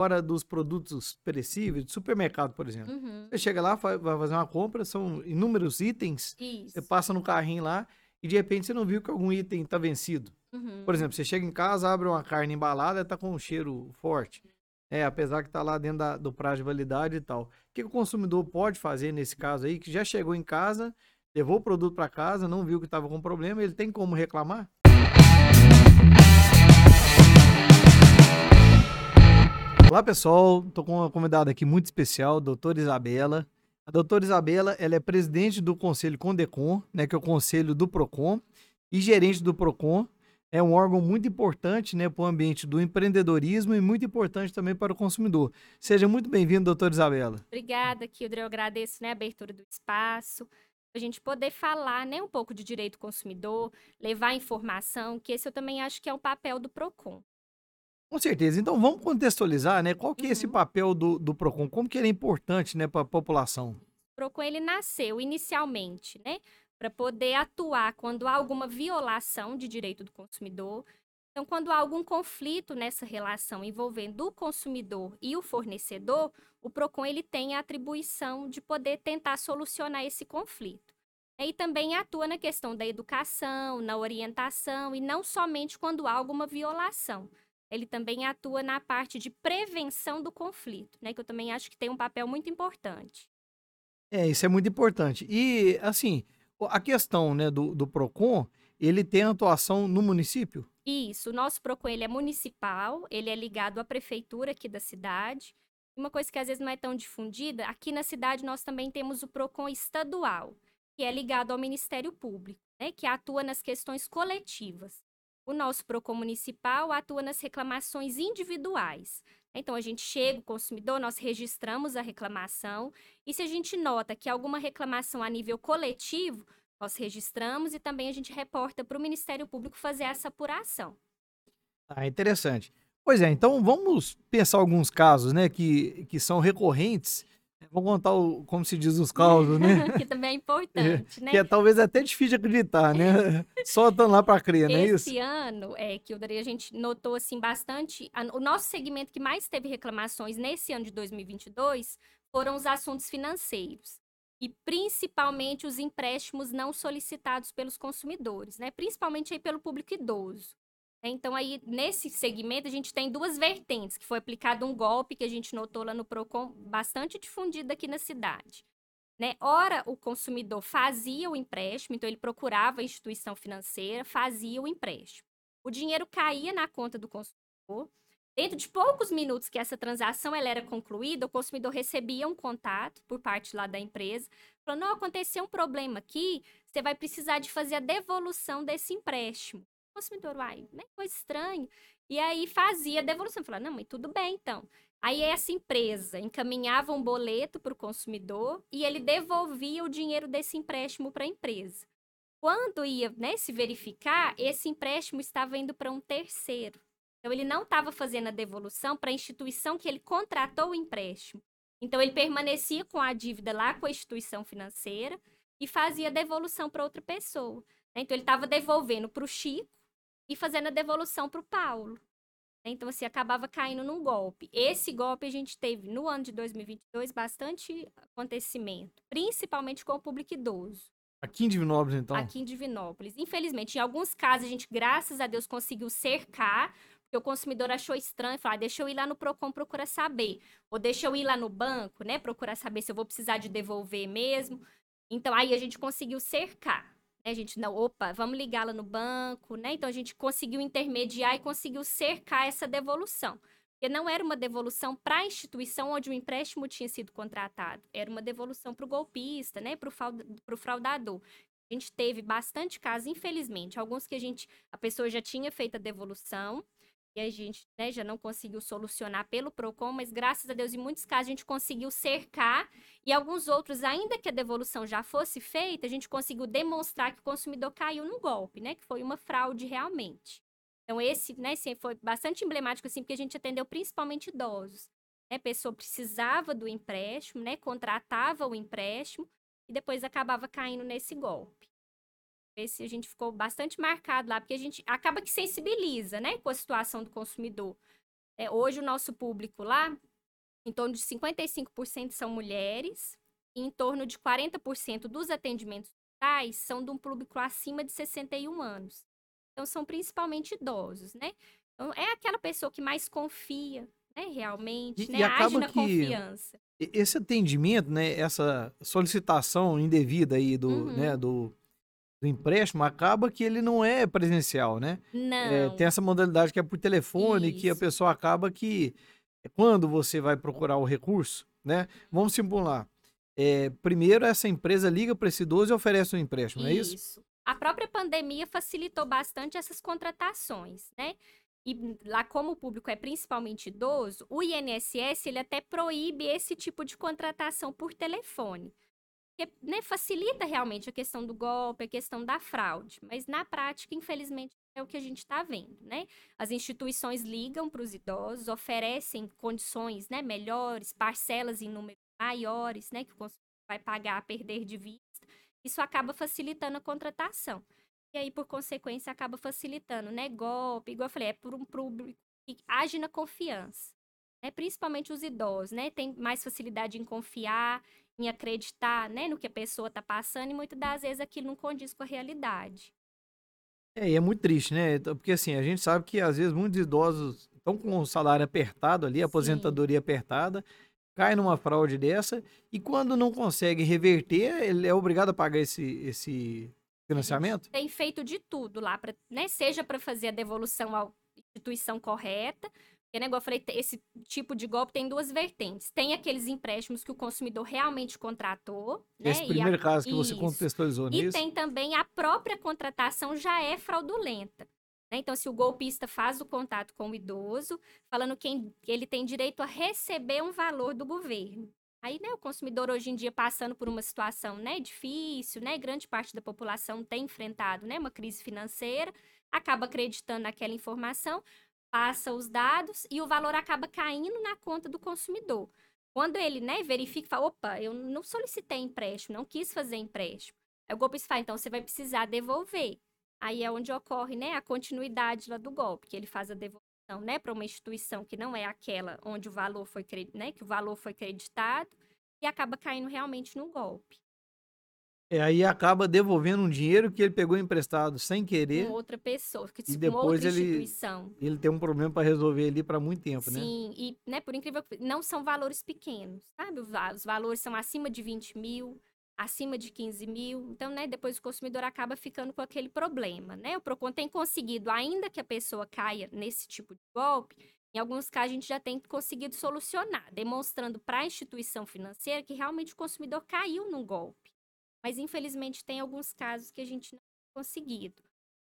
Fora dos produtos perecíveis, de supermercado, por exemplo. Uhum. Você chega lá, vai fazer uma compra, são inúmeros itens, Isso. você passa no carrinho lá e de repente você não viu que algum item está vencido. Uhum. Por exemplo, você chega em casa, abre uma carne embalada, tá com um cheiro forte. É, apesar que tá lá dentro da- do prazo de validade e tal. O que, que o consumidor pode fazer nesse caso aí, que já chegou em casa, levou o produto para casa, não viu que estava com problema, ele tem como reclamar? Olá pessoal, tô com uma convidada aqui muito especial, doutora Isabela. A doutora Isabela, ela é presidente do Conselho Condecon, né, que é o conselho do Procon, e gerente do Procon. É um órgão muito importante né, para o ambiente do empreendedorismo e muito importante também para o consumidor. Seja muito bem-vindo, doutora Isabela. Obrigada, Kildre. Eu agradeço né, a abertura do espaço. A gente poder falar né, um pouco de direito do consumidor, levar informação, que esse eu também acho que é o papel do PROCON. Com certeza. Então vamos contextualizar, né? Qual que é esse Uhum. papel do, do Procon? Como que ele é importante né, para a população? O PROCON ele nasceu inicialmente, né, para poder atuar quando há alguma violação de direito do consumidor. Então, quando há algum conflito nessa relação envolvendo o consumidor e o fornecedor, o PROCON ele tem a atribuição de poder tentar solucionar esse conflito. E também atua na questão da educação, na orientação e não somente quando há alguma violação. Ele também atua na parte de prevenção do conflito, né, que eu também acho que tem um papel muito importante. É, isso é muito importante. E, assim, a questão né, do, do Procon, ele tem atuação no município? Isso, o nosso PROCON ele é municipal, ele é ligado à prefeitura aqui da cidade. Uma coisa que às vezes não é tão difundida, aqui na cidade nós também temos o PROCON estadual, que é ligado ao Ministério Público, né, que atua nas questões coletivas. O nosso PROCON municipal atua nas reclamações individuais. Então, a gente chega, o consumidor, nós registramos a reclamação, e se a gente nota que alguma reclamação a nível coletivo, nós registramos e também a gente reporta para o Ministério Público fazer essa apuração. Ah, interessante. Pois é, então vamos pensar alguns casos, né, que, que são recorrentes. Vamos contar, o, como se diz, os causos, né? que também é importante, né? Que é talvez até difícil de acreditar, né? Só estando lá para crer, não é isso? Esse ano, é, que a gente notou assim bastante, a- o nosso segmento que mais teve reclamações nesse ano de 2022 foram os assuntos financeiros e principalmente os empréstimos não solicitados pelos consumidores, né? Principalmente aí pelo público idoso. Então aí nesse segmento a gente tem duas vertentes, que foi aplicado um golpe que a gente notou lá no Procon, bastante difundido aqui na cidade. Né? Ora, o consumidor fazia o empréstimo, então ele procurava a instituição financeira, fazia o empréstimo. O dinheiro caía na conta do consumidor. Dentro de poucos minutos que essa transação ela era concluída, o consumidor recebia um contato por parte lá da empresa, falando: não, aconteceu um problema aqui, você vai precisar de fazer a devolução desse empréstimo. Consumidor, uai, né? Coisa estranha. E aí fazia devolução. Falava, não, mas tudo bem, então. Aí essa empresa encaminhava um boleto para o consumidor e ele devolvia o dinheiro desse empréstimo para a empresa. Quando ia né, se verificar, esse empréstimo estava indo para um terceiro. Então, ele não estava fazendo a devolução para a instituição que ele contratou o empréstimo. Então, ele permanecia com a dívida lá com a instituição financeira e fazia a devolução para outra pessoa. Então, ele estava devolvendo para o Chico e fazendo a devolução para o Paulo. Então, assim, acabava caindo num golpe. Esse golpe a gente teve no ano de 2022 bastante acontecimento, principalmente com o público idoso, Aqui em Divinópolis, então. aqui em Divinópolis. Infelizmente, em alguns casos, a gente, graças a Deus, conseguiu cercar, porque o consumidor achou estranho, falou, ah, deixa eu ir lá no PROCON procurar saber. Ou deixa eu ir lá no banco, né, procurar saber se eu vou precisar de devolver mesmo. Então, aí a gente conseguiu cercar. Né? A gente, não, opa, vamos ligar lá no banco, né? Então, a gente conseguiu intermediar e conseguiu cercar essa devolução. Porque não era uma devolução para a instituição onde o empréstimo tinha sido contratado. Era uma devolução para o golpista, né? Para o fraudador. A gente teve bastante casos, infelizmente. Alguns que a gente, a pessoa já tinha feito a devolução e a gente né, já não conseguiu solucionar pelo PROCON, mas graças a Deus, em muitos casos, a gente conseguiu cercar e alguns outros, ainda que a devolução já fosse feita, a gente conseguiu demonstrar que o consumidor caiu num golpe, né? Que foi uma fraude realmente. Então, esse, né, esse foi bastante emblemático, assim, porque a gente atendeu principalmente idosos. Né? A pessoa precisava do empréstimo, né? Contratava o empréstimo e depois acabava caindo nesse golpe. Esse a gente ficou bastante marcado lá, porque a gente acaba que sensibiliza, né, com a situação do consumidor. É, hoje o nosso público lá, em torno de 55% são mulheres, e em torno de 40% dos atendimentos totais são de um público acima de 61 anos. Então, são principalmente idosos, né? Então, é aquela pessoa que mais confia, né, realmente, E- né? e Age na confiança. Esse atendimento, né, essa solicitação indevida aí do, Uhum. né, do, do empréstimo, acaba que ele não é presencial, né? Não. É, tem essa modalidade que é por telefone, que a Isso. pessoa acaba que, quando você vai procurar o recurso, né? Vamos simular. É, primeiro, essa empresa liga para esse idoso e oferece um empréstimo, não é isso? A própria pandemia facilitou bastante essas contratações, né? E lá, como o público é principalmente idoso, o INSS ele até proíbe esse tipo de contratação por telefone. Porque, né, facilita realmente a questão do golpe, a questão da fraude. Mas na prática, infelizmente, é o que a gente está vendo, né? As instituições ligam para os idosos, oferecem condições né, melhores, parcelas em números maiores, né? Que o consumidor vai pagar a perder de vista. Isso acaba facilitando a contratação. E aí, por consequência, acaba facilitando, né? Golpe, igual eu falei, é por um público que age na confiança. Né? Principalmente os idosos, né? Tem mais facilidade em confiar, em acreditar, né? No que a pessoa está passando, e muitas das vezes aquilo não condiz com a realidade. É, e é muito triste, né? Então, Porque assim, a gente sabe que às vezes muitos idosos estão com o salário apertado ali, a aposentadoria apertada, cai numa fraude dessa, e quando não consegue reverter, ele é obrigado a pagar esse, esse financiamento? tem feito de tudo lá, pra, né? Seja para fazer a devolução à instituição correta. Porque, né, igual eu falei, esse tipo de golpe tem duas vertentes. Tem aqueles empréstimos que o consumidor realmente contratou, né? Esse e a- primeiro caso que você Isso. contextualizou E nisso. tem também a própria contratação já é fraudulenta. né? Então, se o golpista faz o contato com o idoso, falando que ele tem direito a receber um valor do governo. Aí, né, o consumidor hoje em dia passando por uma situação, né, difícil, né, grande parte da população tem enfrentado, né, uma crise financeira, acaba acreditando naquela informação, passa os dados e o valor acaba caindo na conta do consumidor. Quando ele, né, verifica, fala, opa, eu não solicitei empréstimo, não quis fazer empréstimo. Aí o golpista fala, então você vai precisar devolver. Aí é onde ocorre, né, a continuidade lá do golpe, que ele faz a devolução, né, para uma instituição que não é aquela onde o valor foi, né, que o valor foi creditado e acaba caindo realmente no golpe. É, aí acaba devolvendo um dinheiro que ele pegou emprestado sem querer, Com outra pessoa, que E com depois outra ele- instituição. e ele tem um problema para resolver ali para muito tempo, né? Sim, e, né, por incrível que não são valores pequenos, sabe? Os valores são acima de 20 mil, acima de 15 mil. Então, né, depois o consumidor acaba ficando com aquele problema, né? O PROCON tem conseguido, ainda que a pessoa caia nesse tipo de golpe, em alguns casos a gente já tem conseguido solucionar, demonstrando para a instituição financeira que realmente o consumidor caiu num golpe. Mas, infelizmente, tem alguns casos que a gente não tem conseguido.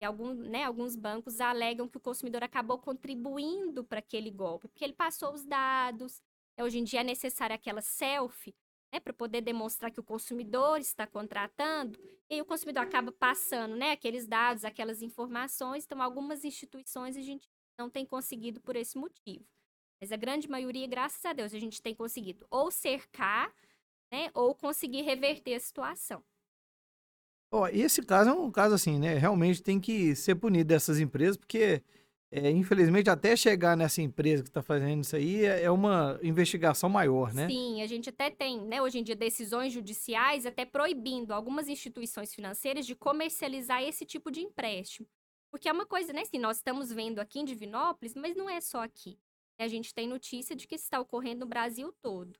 E algum, né, alguns bancos alegam que o consumidor acabou contribuindo para aquele golpe, porque ele passou os dados. É, Hoje em dia é necessária aquela selfie, né, para poder demonstrar que o consumidor está contratando, e o consumidor acaba passando, né, aqueles dados, aquelas informações. Então, algumas instituições a gente não tem conseguido por esse motivo. Mas a grande maioria, graças a Deus, a gente tem conseguido ou cercar, né, ou conseguir reverter a situação. Ó, esse caso é um caso assim, né? Realmente tem que ser punido dessas empresas, porque, é, infelizmente, até chegar nessa empresa que está fazendo isso aí é é uma investigação maior, né? Sim, a gente até tem, né, hoje em dia, decisões judiciais até proibindo algumas instituições financeiras de comercializar esse tipo de empréstimo. Porque é uma coisa, né, assim, nós estamos vendo aqui em Divinópolis, mas não é só aqui. A gente tem notícia de que isso está ocorrendo no Brasil todo.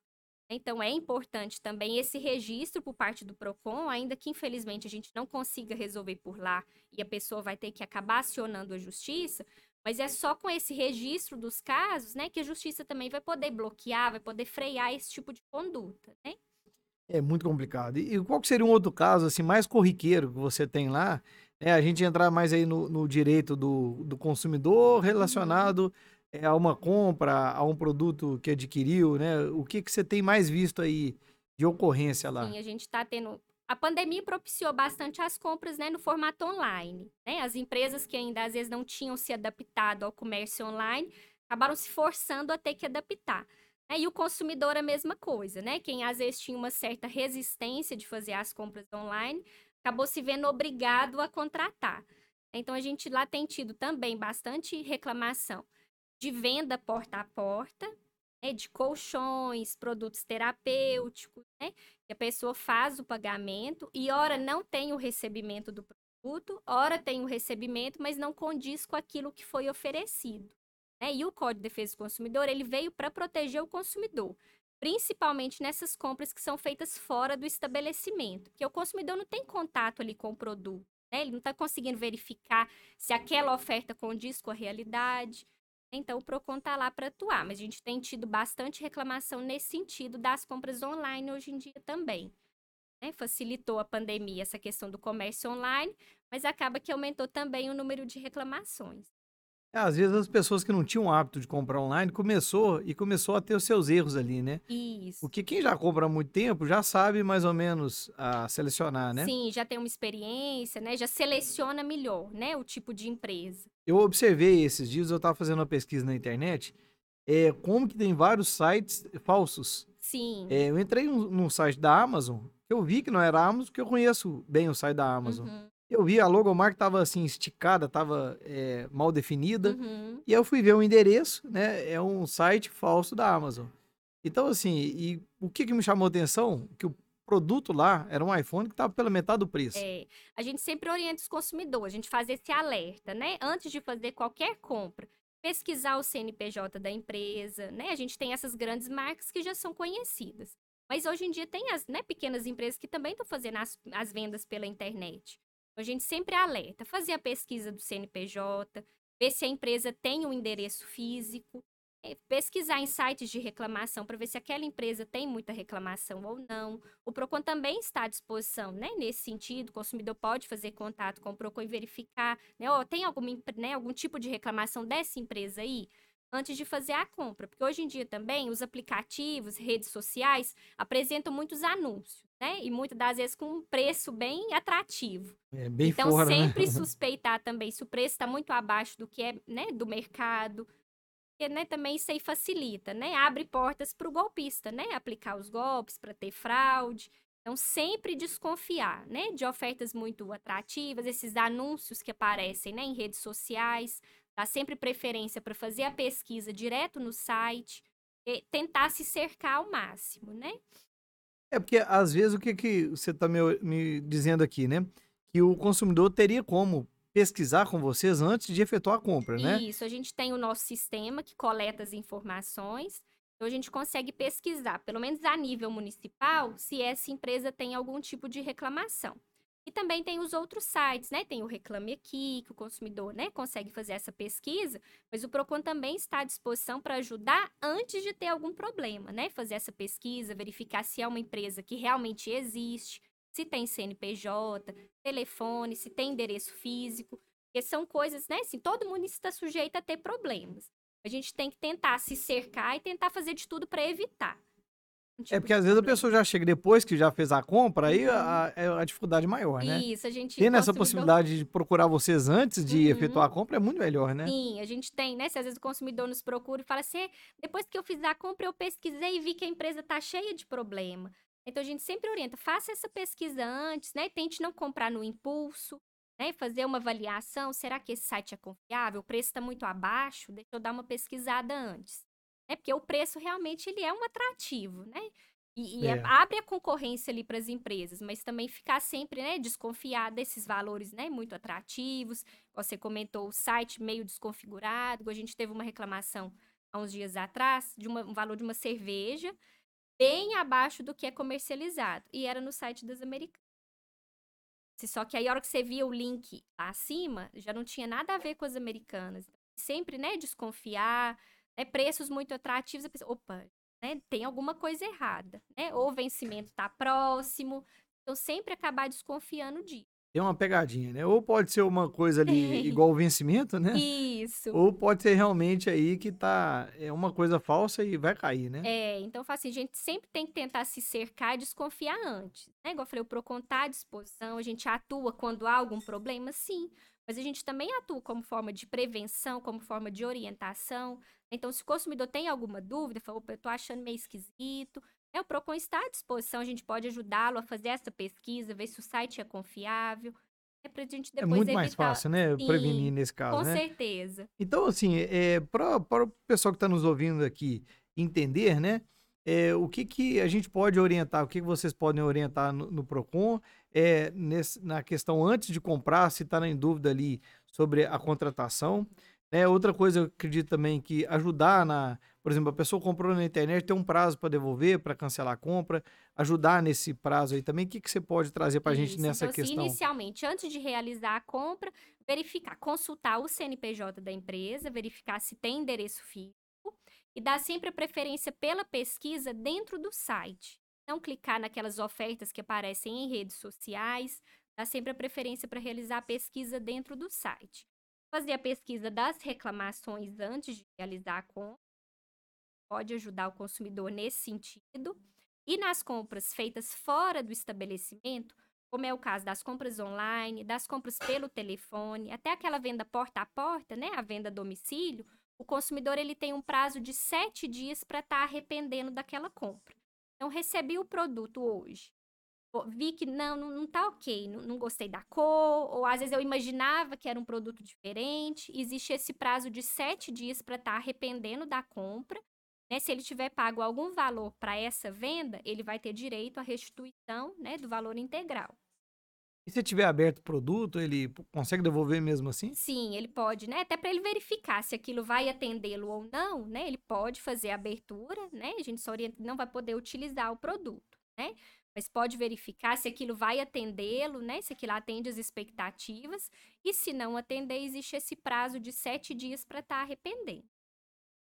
Então, é importante também esse registro por parte do PROCON, ainda que infelizmente a gente não consiga resolver por lá e a pessoa vai ter que acabar acionando a justiça, mas é só com esse registro dos casos, né, que a justiça também vai poder bloquear, vai poder frear esse tipo de conduta, né? É muito complicado. E, qual seria um outro caso, assim, mais corriqueiro que você tem lá? É, a gente entrar mais aí no, no direito do, do consumidor relacionado é, a uma compra, a um produto que adquiriu, né? O que, que você tem mais visto aí de ocorrência lá? Sim, a gente está tendo. A pandemia propiciou bastante as compras né, no formato online. Né? As empresas que ainda às vezes não tinham se adaptado ao comércio online acabaram se forçando a ter que adaptar. né? E o consumidor a mesma coisa, né? Quem às vezes tinha uma certa resistência de fazer as compras online acabou se vendo obrigado a contratar. Então a gente lá tem tido também bastante reclamação de venda porta a porta, né, de colchões, produtos terapêuticos, né, que a pessoa faz o pagamento e ora não tem o recebimento do produto, ora tem o recebimento, mas não condiz com aquilo que foi oferecido. Né? E o Código de Defesa do Consumidor ele veio para proteger o consumidor, principalmente nessas compras que são feitas fora do estabelecimento, porque o consumidor não tem contato ali com o produto, né? ele não está conseguindo verificar se aquela oferta condiz com a realidade. Então, o PROCON está lá para atuar, mas a gente tem tido bastante reclamação nesse sentido das compras online hoje em dia também. Né? Facilitou a pandemia essa questão do comércio online, mas acaba que aumentou também o número de reclamações. É, às vezes as pessoas que não tinham o hábito de comprar online começou e começou a ter os seus erros ali, né? Isso. Porque quem já compra há muito tempo já sabe mais ou menos a selecionar, né? Sim, já tem uma experiência, né? Já seleciona melhor, né? O tipo de empresa. Eu observei esses dias, eu estava fazendo uma pesquisa na internet, é, como que tem vários sites falsos. Sim. É, eu entrei num, num site da Amazon, eu vi que não era Amazon, porque eu conheço bem o site da Amazon. Uhum. Eu vi a logomarca tava assim esticada, tava é, mal definida. Uhum. E aí eu fui ver o endereço, né? É um site falso da Amazon. Então, assim, e o que, que me chamou a atenção? Que o produto lá era um iPhone que estava pela metade do preço. É, a gente sempre orienta os consumidores, a gente faz esse alerta, né? Antes de fazer qualquer compra, pesquisar o CNPJ da empresa, né? A gente tem essas grandes marcas que já são conhecidas. Mas hoje em dia tem as né, pequenas empresas que também estão fazendo as, as vendas pela internet. A gente sempre alerta, fazer a pesquisa do CNPJ, ver se a empresa tem um endereço físico, pesquisar em sites de reclamação para ver se aquela empresa tem muita reclamação ou não. O Procon também está à disposição, né? Nesse sentido, o consumidor pode fazer contato com o Procon e verificar, né? Oh, tem alguma, né, algum tipo de reclamação dessa empresa aí? Antes de fazer a compra, porque hoje em dia também os aplicativos, redes sociais apresentam muitos anúncios né? E muitas das vezes com um preço bem atrativo. É bem então, fora, né? sempre suspeitar também se o preço está muito abaixo do que é, né, do mercado. Né, também isso aí facilita, né? Abre portas para o golpista, né? Aplicar os golpes para ter fraude. Então, sempre desconfiar, né? De ofertas muito atrativas, esses anúncios que aparecem, né? Em redes sociais. Dá sempre preferência para fazer a pesquisa direto no site. E tentar se cercar ao máximo, né? É porque, às vezes, o que, que você está me, me dizendo aqui, né? Que o consumidor teria como pesquisar com vocês antes de efetuar a compra, né? Isso, a gente tem o nosso sistema que coleta as informações. Então, a gente consegue pesquisar, pelo menos a nível municipal, se essa empresa tem algum tipo de reclamação. E também tem os outros sites, né? Tem o Reclame Aqui, que o consumidor né, consegue fazer essa pesquisa, mas o PROCON também está à disposição para ajudar antes de ter algum problema, né? Fazer essa pesquisa, verificar se é uma empresa que realmente existe, se tem CNPJ, telefone, se tem endereço físico, porque são coisas, né? Assim, todo mundo está sujeito a ter problemas. A gente tem que tentar se cercar e tentar fazer de tudo para evitar. É porque às vezes a pessoa já chega depois que já fez a compra, aí a, é a dificuldade maior, né? Isso, a gente. Tendo essa possibilidade de procurar vocês antes de Uhum. efetuar a compra é muito melhor, né? Sim, a gente tem, né? Se às vezes o consumidor nos procura e fala assim, depois que eu fiz a compra, eu pesquisei e vi que a empresa tá cheia de problema. Então a gente sempre orienta, faça essa pesquisa antes, né? Tente não comprar no impulso, né? Fazer uma avaliação, será que esse site é confiável? O preço está muito abaixo? Deixa eu dar uma pesquisada antes. Né? Porque o preço realmente ele é um atrativo, né? E, e É. abre a concorrência ali para as empresas, mas também ficar sempre, né, desconfiar desses valores, né, muito atrativos. Você comentou o site meio desconfigurado. A gente teve uma reclamação há uns dias atrás de uma- um valor de uma cerveja bem abaixo do que é comercializado. E era no site das americanas. Só que aí, a hora que você via o link lá acima, já não tinha nada a ver com as americanas. Sempre, né, desconfiar, né, preços muito atrativos. A pessoa, opa, né, tem alguma coisa errada, né? Ou o vencimento está próximo. Então, sempre acabar desconfiando disso. Tem uma pegadinha, né? Ou pode ser uma coisa ali igual o vencimento, né? Isso. Ou pode ser realmente aí que tá é uma coisa falsa e vai cair, né? É, então, fala assim, a gente sempre tem que tentar se cercar e desconfiar antes. Né? Igual eu falei, o PROCON está à disposição, a gente atua quando há algum problema, sim. Mas a gente também atua como forma de prevenção, como forma de orientação. Então, se o consumidor tem alguma dúvida, fala, opa, eu tô achando meio esquisito, né? O PROCON está à disposição, a gente pode ajudá-lo a fazer essa pesquisa, ver se o site é confiável. É pra gente É depois muito evitar. mais fácil, né? Sim, Prevenir nesse caso, Com né? certeza. Então, assim, é, para o pessoal que está nos ouvindo aqui entender, né? é, o que, que a gente pode orientar, o que, que vocês podem orientar no, no PROCON é, nesse- na questão antes de comprar, se está em dúvida ali sobre a contratação. Né? Outra coisa, eu acredito também que ajudar na. Por exemplo, a pessoa comprou na internet, tem um prazo para devolver, para cancelar a compra, ajudar nesse prazo aí também. O que, que você pode trazer para a gente nessa então, assim, questão? inicialmente, antes de realizar a compra, verificar, consultar o CNPJ da empresa, verificar se tem endereço físico e dar sempre a preferência pela pesquisa dentro do site. Não clicar naquelas ofertas que aparecem em redes sociais, dá sempre a preferência para realizar a pesquisa dentro do site. Fazer a pesquisa das reclamações antes de realizar a compra pode ajudar o consumidor nesse sentido. E nas compras feitas fora do estabelecimento, como é o caso das compras online, das compras pelo telefone, até aquela venda porta a porta, né, a venda a domicílio, o consumidor ele tem um prazo de sete dias para estar arrependendo daquela compra. Então, recebi o produto hoje. Vi que não, não, não tá ok, não, não gostei da cor, ou às vezes eu imaginava que era um produto diferente. Existe esse prazo de sete dias para estar arrependendo da compra. Né? Se ele tiver pago algum valor para essa venda, ele vai ter direito à restituição né, do valor integral. E se tiver aberto o produto, ele consegue devolver mesmo assim? Sim, ele pode, né? Até para ele verificar se aquilo vai atendê-lo ou não, né? Ele pode fazer a abertura, né? A gente só orienta não vai poder utilizar o produto, né? Mas pode verificar se aquilo vai atendê-lo, né? Se aquilo atende às expectativas. E se não atender, existe esse prazo de sete dias para estar arrependendo.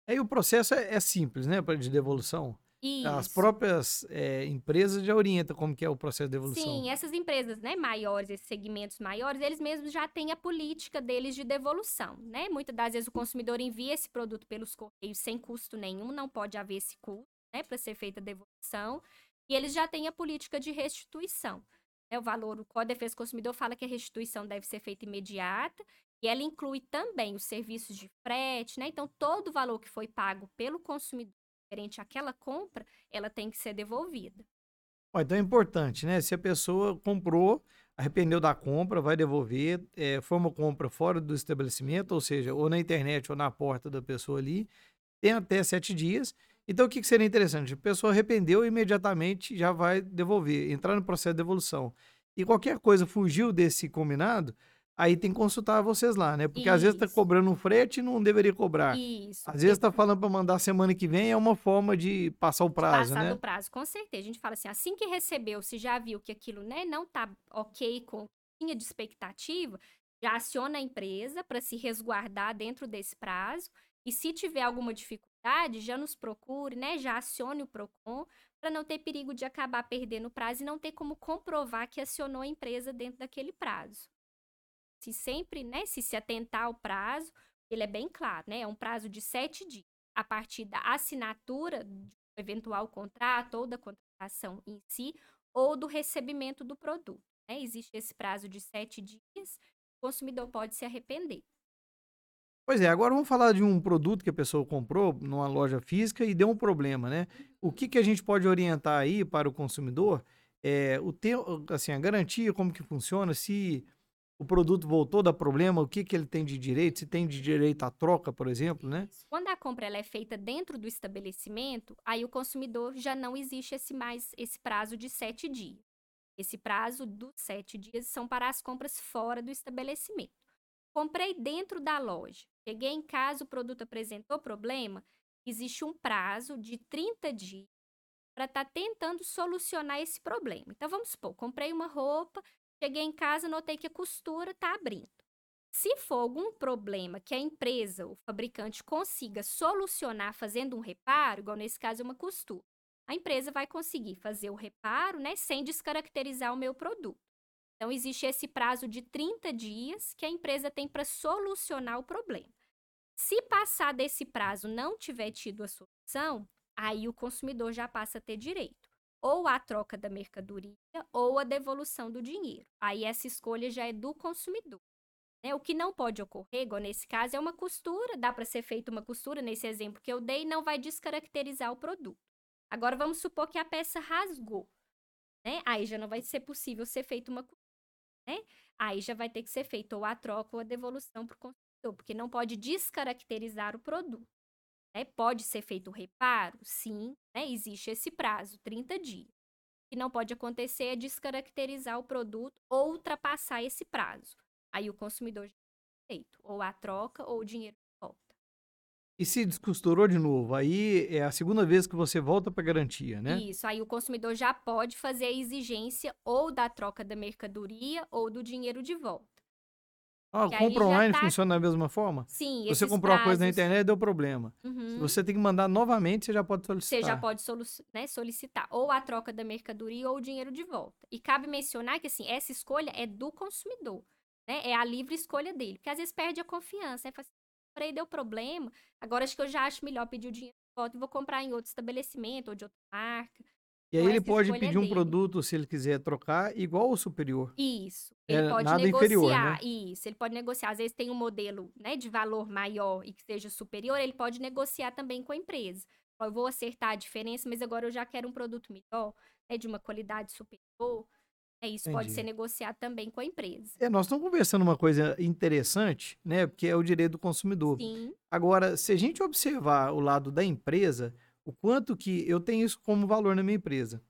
Aí o processo é, é simples, né? De devolução. As Isso. próprias é, empresas já orientam como que é o processo de devolução. Sim, essas empresas, né, maiores, esses segmentos maiores, eles mesmos já têm a política deles de devolução, né? Muitas das vezes o consumidor envia esse produto pelos correios sem custo nenhum, não pode haver esse custo, né, para ser feita a devolução, e eles já têm a política de restituição. Né? O valor, o Código de Defesa do Consumidor fala que a restituição deve ser feita imediata, e ela inclui também os serviços de frete, né? Então, todo o valor que foi pago pelo consumidor referente àquela compra, ela tem que ser devolvida. Então é importante, né? Se a pessoa comprou, arrependeu da compra, vai devolver, é, foi uma compra fora do estabelecimento, ou seja, ou na internet ou na porta da pessoa ali, tem até sete dias. Então, o que, que seria interessante? A pessoa arrependeu imediatamente já vai devolver, entrar no processo de devolução. E qualquer coisa fugiu desse combinado, aí tem que consultar vocês lá, né? Porque às vezes está Isso. cobrando um frete e não deveria cobrar. Isso. Às vezes está falando para mandar semana que vem, é uma forma de passar o prazo, Passar né? do prazo, com certeza. A gente fala assim, assim que recebeu, se já viu que aquilo né, não tá ok com o tinha de expectativa, já aciona a empresa para se resguardar dentro desse prazo. E se tiver alguma dificuldade, já nos procure, né? Já acione o PROCON para não ter perigo de acabar perdendo o prazo e não ter como comprovar que acionou a empresa dentro daquele prazo. Se sempre, né, se se atentar ao prazo, ele é bem claro, né? É um prazo de sete dias. A partir da assinatura do eventual contrato ou da contratação em si, ou do recebimento do produto. Né? Existe esse prazo de sete dias, o consumidor pode se arrepender. Pois é, agora vamos falar de um produto que a pessoa comprou numa loja física e deu um problema, né? O que, que a gente pode orientar aí para o consumidor? É, o tempo, assim, a garantia, como que funciona, se o produto voltou dar problema, o que, que ele tem de direito, se tem de direito à troca, por exemplo, né? Quando a compra ela é feita dentro do estabelecimento, aí o consumidor já não existe esse mais esse prazo de sete dias. Esse prazo dos sete dias são para as compras fora do estabelecimento. Comprei dentro da loja, cheguei em casa, o produto apresentou problema, existe um prazo de 30 dias para estar tentando solucionar esse problema. Então vamos supor, comprei uma roupa, cheguei em casa, notei que a costura está abrindo. Se for algum problema que a empresa, o fabricante, consiga solucionar fazendo um reparo, igual nesse caso é uma costura, a empresa vai conseguir fazer o reparo, né, sem descaracterizar o meu produto. Então, existe esse prazo de 30 dias que a empresa tem para solucionar o problema. Se passar desse prazo não tiver tido a solução, aí o consumidor já passa a ter direito ou à troca da mercadoria ou à devolução do dinheiro. Aí essa escolha já é do consumidor. Né? O que não pode ocorrer, igual nesse caso, é uma costura, dá para ser feita uma costura, nesse exemplo que eu dei, não vai descaracterizar o produto. Agora vamos supor que a peça rasgou. Né? Aí já não vai ser possível ser feita uma costura. Né? Aí já vai ter que ser feito ou a troca ou a devolução para o consumidor, porque não pode descaracterizar o produto. Né? Pode ser feito o reparo? Sim, né? existe esse prazo, 30 dias. O que não pode acontecer é descaracterizar o produto ou ultrapassar esse prazo. Aí o consumidor já tem feito, ou a troca ou o dinheiro. E se descosturou de novo, aí é a segunda vez que você volta para garantia, né? Isso, aí o consumidor já pode fazer a exigência ou da troca da mercadoria ou do dinheiro de volta. Ah, compra online tá- funciona da mesma forma? Sim, Você comprou uma coisa na prazos, internet deu problema. Se Uhum. você tem que mandar novamente, você já pode solicitar. Você já pode né, solicitar ou a troca da mercadoria ou o dinheiro de volta. E cabe mencionar que assim, essa escolha é do consumidor, né? É a livre escolha dele, porque às vezes perde a confiança, né? Fala assim, comprei, deu problema, agora acho que eu já acho melhor pedir o dinheiro de volta e vou comprar em outro estabelecimento ou de outra marca. E aí Então, ele pode é pedir um dele. produto, se ele quiser trocar, igual ao superior. Isso. É Ele pode nada negociar. inferior, né? Isso. Ele pode negociar. Às vezes tem um modelo né, de valor maior e que seja superior, ele pode negociar também com a empresa. Eu vou acertar a diferença, mas agora eu já quero um produto melhor, né, de uma qualidade superior. É, isso pode Entendi. ser negociado também com a empresa. É, nós estamos conversando uma coisa interessante, né? Porque é o direito do consumidor. Sim, Agora, se a gente observar o lado da empresa, o quanto que eu tenho isso como valor na minha empresa.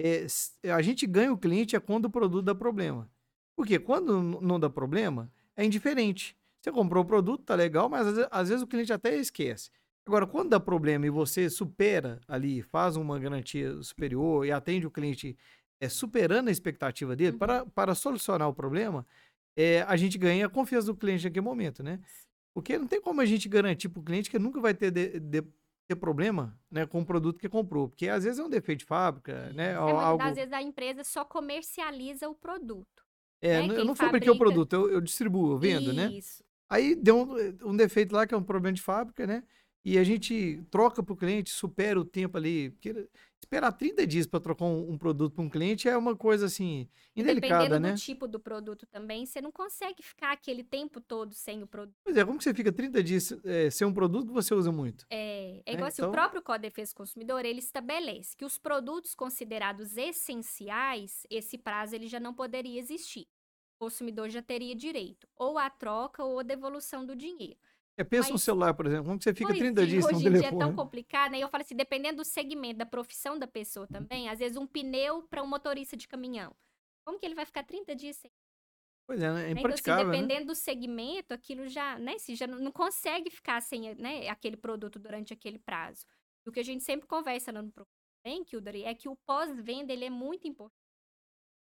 É, a gente ganha o cliente é quando o produto dá problema. Porque quando não dá problema, é indiferente. Você comprou o produto, tá legal, mas às vezes o cliente até esquece. Agora, quando dá problema e você supera ali, faz uma garantia superior e atende o cliente é, superando a expectativa dele, Uhum. para, para solucionar o problema, é, a gente ganha a confiança do cliente naquele momento, né? Porque não tem como a gente garantir para o cliente que nunca vai ter, de- de- ter problema né, com o produto que comprou. Porque às vezes é um defeito de fábrica, né? É, algo... das vezes a empresa só comercializa o produto. É, né, eu não fabriquei o fabrica- produto, eu, eu distribuo, eu vendo, né? Isso. Aí deu um, um defeito lá, que é um problema de fábrica, né? E a gente troca para o cliente, supera o tempo ali. Porque esperar 30 dias para trocar um, um produto para um cliente é uma coisa assim, indelicada, Dependendo né? do tipo do produto também, você não consegue ficar aquele tempo todo sem o produto. Pois é, como que você fica 30 dias é, sem um produto que você usa muito? É, é É, igual assim, então- o próprio Código de Defesa do Consumidor, ele estabelece que os produtos considerados essenciais, esse prazo ele já não poderia existir. O consumidor já teria direito ou à troca ou à devolução do dinheiro. É, pensa no Mas- celular, por exemplo, como que você fica Pois 30 é, dias sem um hoje em dia é telefone? tão complicado, né? Eu falo assim, dependendo do segmento, da profissão da pessoa também, às vezes um pneu para um motorista de caminhão. Como que ele vai ficar 30 dias sem? Pois é, é né? Então, assim, impraticável, né? dependendo do segmento, aquilo já, né? Se já não, consegue ficar sem né, aquele produto durante aquele prazo. O que a gente sempre conversa no Procurem, Kildare, é que o pós-venda, ele é muito importante.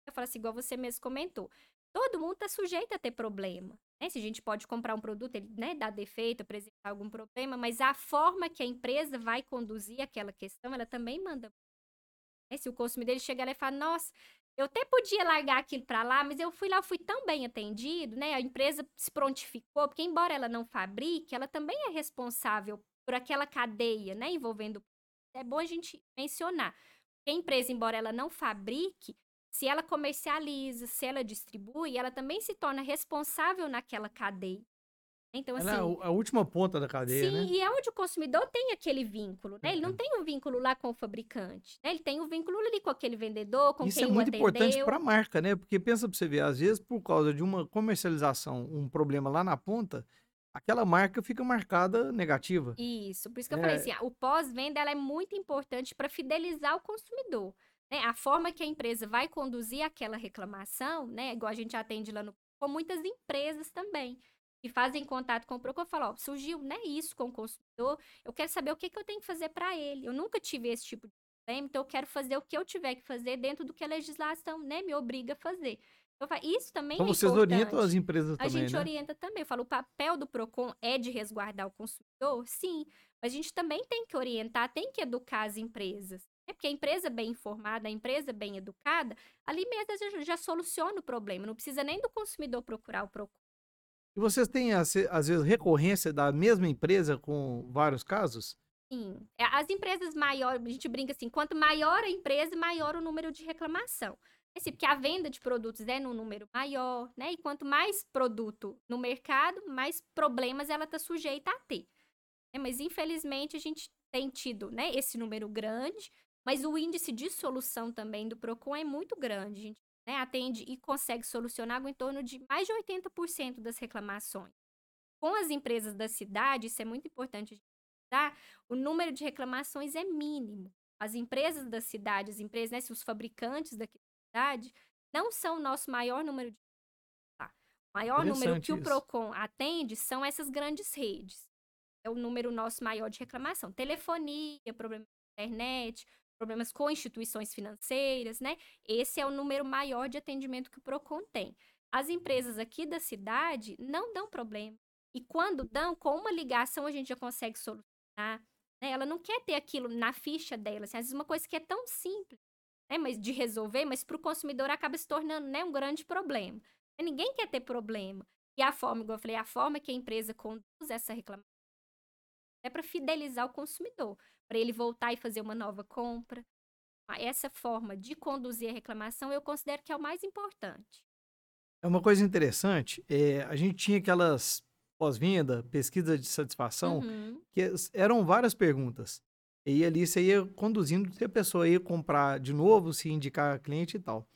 Eu falo assim, igual você mesmo comentou. Todo mundo está sujeito a ter problema. Né? Se a gente pode comprar um produto, ele né, dá defeito, apresentar algum problema, mas a forma que a empresa vai conduzir aquela questão, ela também manda. Né? Se o consumidor chegar lá e falar, nossa, eu até podia largar aquilo para lá, mas eu fui lá, eu fui tão bem atendido, né? A empresa se prontificou, porque embora ela não fabrique, ela também é responsável por aquela cadeia, né? Envolvendo. É bom a gente mencionar. A empresa, embora ela não fabrique, se ela comercializa, se ela distribui, ela também se torna responsável naquela cadeia. Então, assim. Ela é a u- a última ponta da cadeia, Sim, né? e é onde o consumidor tem aquele vínculo, né? Ele não Uhum. tem um vínculo lá com o fabricante, né? Ele tem um vínculo ali com aquele vendedor, com Isso quem é muito importante para a marca, né? Porque pensa para você ver, às vezes por causa de uma comercialização, um problema lá na ponta, aquela marca fica marcada negativa. Isso, por isso que eu falei É. assim, ah, o pós-venda é muito importante para fidelizar o consumidor. Né? A forma que a empresa vai conduzir aquela reclamação, né? Igual a gente atende lá no com muitas empresas também. Que fazem contato com o Procon e falam, ó, surgiu né, isso com o consumidor, eu quero saber o que, que eu tenho que fazer para ele. Eu nunca tive esse tipo de problema, então eu quero fazer o que eu tiver que fazer dentro do que a legislação né, me obriga a fazer. Eu falo, isso também Então é vocês importante. orientam as empresas A também, gente né? orienta também. Eu falo, o papel do PROCON é de resguardar o consumidor? Sim. Mas a gente também tem que orientar, tem que educar as empresas. Né? Porque a empresa bem informada, a empresa bem educada, ali mesmo já, já soluciona o problema. Não precisa nem do consumidor procurar o PROCON. E vocês têm, às vezes, recorrência da mesma empresa com vários casos? Sim. É, As empresas maiores, a gente brinca assim, quanto maior a empresa, maior o número de reclamação. Assim, porque a venda de produtos é num número maior, né? E quanto mais produto no mercado, mais problemas ela está sujeita a ter. né? Mas, infelizmente, a gente tem tido né, esse número grande, mas o índice de solução também do PROCON é muito grande. A gente né, atende e consegue solucionar em torno de mais de 80% das reclamações. Com as empresas da cidade, isso é muito importante dar, o número de reclamações é mínimo. As empresas da cidade, as empresas, né, os fabricantes da cidade, não são o nosso maior número de tá? O maior número que isso. o Procon atende são essas grandes redes. É o número nosso maior de reclamação. Telefonia, problema de internet, problemas com instituições financeiras, né? Esse é o número maior de atendimento que o Procon tem. As empresas aqui da cidade não dão problema. E quando dão, com uma ligação a gente já consegue solucionar. Né? Ela não quer ter aquilo na ficha dela. Assim, às vezes uma coisa que é tão simples né? mas de resolver, mas para o consumidor acaba se tornando né, um grande problema. Ninguém quer ter problema. E a forma, igual eu falei, a forma que a empresa conduz essa reclamação é para fidelizar o consumidor para ele voltar e fazer uma nova compra. Essa forma de conduzir a reclamação eu considero que é o mais importante. É uma coisa interessante, é, a gente tinha aquelas pós-venda, pesquisa de satisfação, uhum. que eram várias perguntas. E ali você ia conduzindo se a pessoa ia comprar de novo, se indicar cliente e tal.